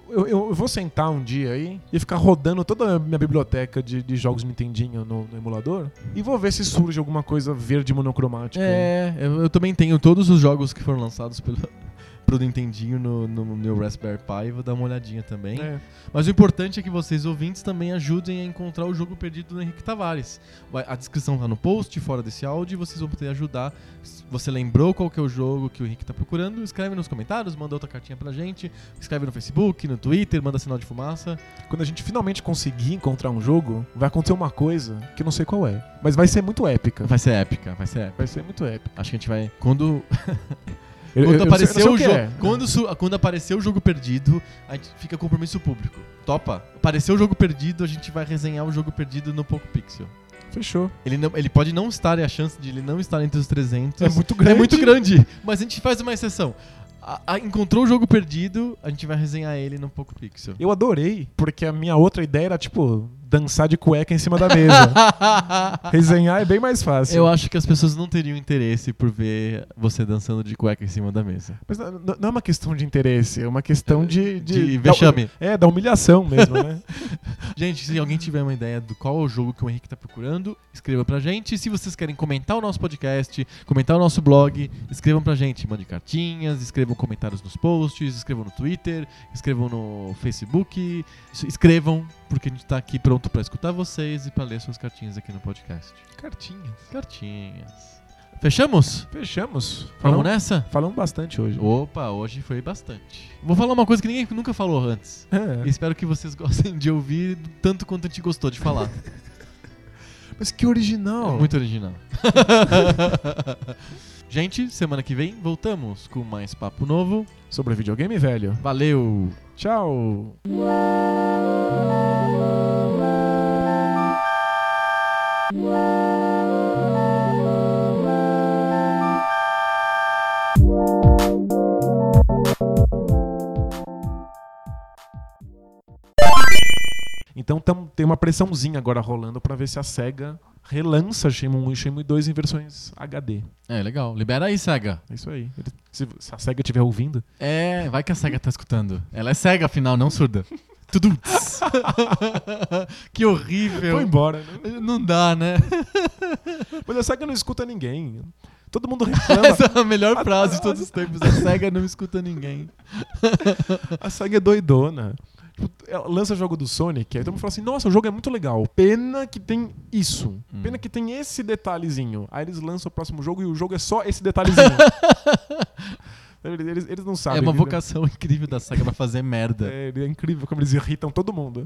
Eu, eu- eu vou sentar um dia aí e ficar rodando toda a minha biblioteca de, de jogos Nintendinho no, no emulador e vou ver se surge alguma coisa verde monocromática. É, eu, eu também tenho todos os jogos que foram lançados pelo, pro Nintendinho no, no meu Raspberry Pi, vou dar uma olhadinha também. É. Mas o importante é que vocês ouvintes também ajudem a encontrar o jogo perdido do Henrique Tavares. Vai- a descrição tá no post, fora desse áudio, e vocês vão poder ajudar. Você lembrou qual que é o jogo que o Henrique tá procurando, escreve nos comentários, manda outra cartinha pra gente, escreve no Facebook, no Twitter, manda sinal de fumaça. Quando a gente finalmente conseguir encontrar um jogo, vai acontecer uma coisa que eu não sei qual é, mas vai ser muito épica. Vai ser épica, vai ser épica. Vai ser muito épica. Acho que a gente vai. Quando Eu- Quando eu- eu não sei- aparecer eu não o jogo. é. Quando, quando aparecer o jogo perdido, a gente fica compromisso público. Topa? Apareceu o jogo perdido, a gente vai resenhar o jogo perdido no Poco Pixel. Fechou. Ele, não, ele pode não estar, e a chance de ele não estar entre os 300 É muito grande. é muito grande. Mas a gente faz uma exceção. A- a- encontrou o jogo perdido, a gente vai resenhar ele no Poco Pixel. Eu adorei, porque a minha outra ideia era, tipo, dançar de cueca em cima da mesa. Resenhar é bem mais fácil. Eu acho que as pessoas não teriam interesse por ver você dançando de cueca em cima da mesa. Mas não, não- é uma questão de interesse, é uma questão de... De da- vexame. é, da humilhação mesmo, né? Gente, se alguém tiver uma ideia do qual é o jogo que o Henrique tá procurando, escreva pra gente. Se vocês querem comentar o nosso podcast, comentar o nosso blog, escrevam pra gente. Mandem cartinhas, escrevam comentários nos posts, escrevam no Twitter, escrevam no Facebook. Es- Escrevam, porque a gente tá aqui pronto pra escutar vocês e pra ler suas cartinhas aqui no podcast. Cartinhas. Cartinhas. Fechamos? Fechamos. Falamos, nessa? falamos bastante hoje. Opa, hoje foi bastante. Vou falar uma coisa que ninguém nunca falou antes. É. Espero que vocês gostem de ouvir tanto quanto a gente gostou de falar. Mas que original. É muito original. Gente, semana que vem voltamos com mais papo novo. Sobre videogame, velho. Valeu! Tchau. Então tem uma pressãozinha agora rolando pra ver se a SEGA relança Shenmue 1 e Shenmue 2 em versões HD. É, legal. Libera aí, SEGA. É isso aí. Ele- se, se a SEGA estiver ouvindo. É, vai que a SEGA tá escutando. Ela é cega, afinal, não surda. Tudo. que horrível. Foi embora. né? Não dá, né? Mas a SEGA não escuta ninguém. Todo mundo reclama. Essa é a melhor frase de todos os tempos. A SEGA não escuta ninguém. A SEGA é doidona. Tipo, ela lança jogo do Sonic, aí todo mundo fala assim, nossa, o jogo é muito legal. Pena que tem isso. Hum. Pena que tem esse detalhezinho. Aí eles lançam o próximo jogo e o jogo é só esse detalhezinho. eles, eles não sabem. é uma vocação incrível da SEGA pra fazer merda. É, é incrível como eles irritam todo mundo.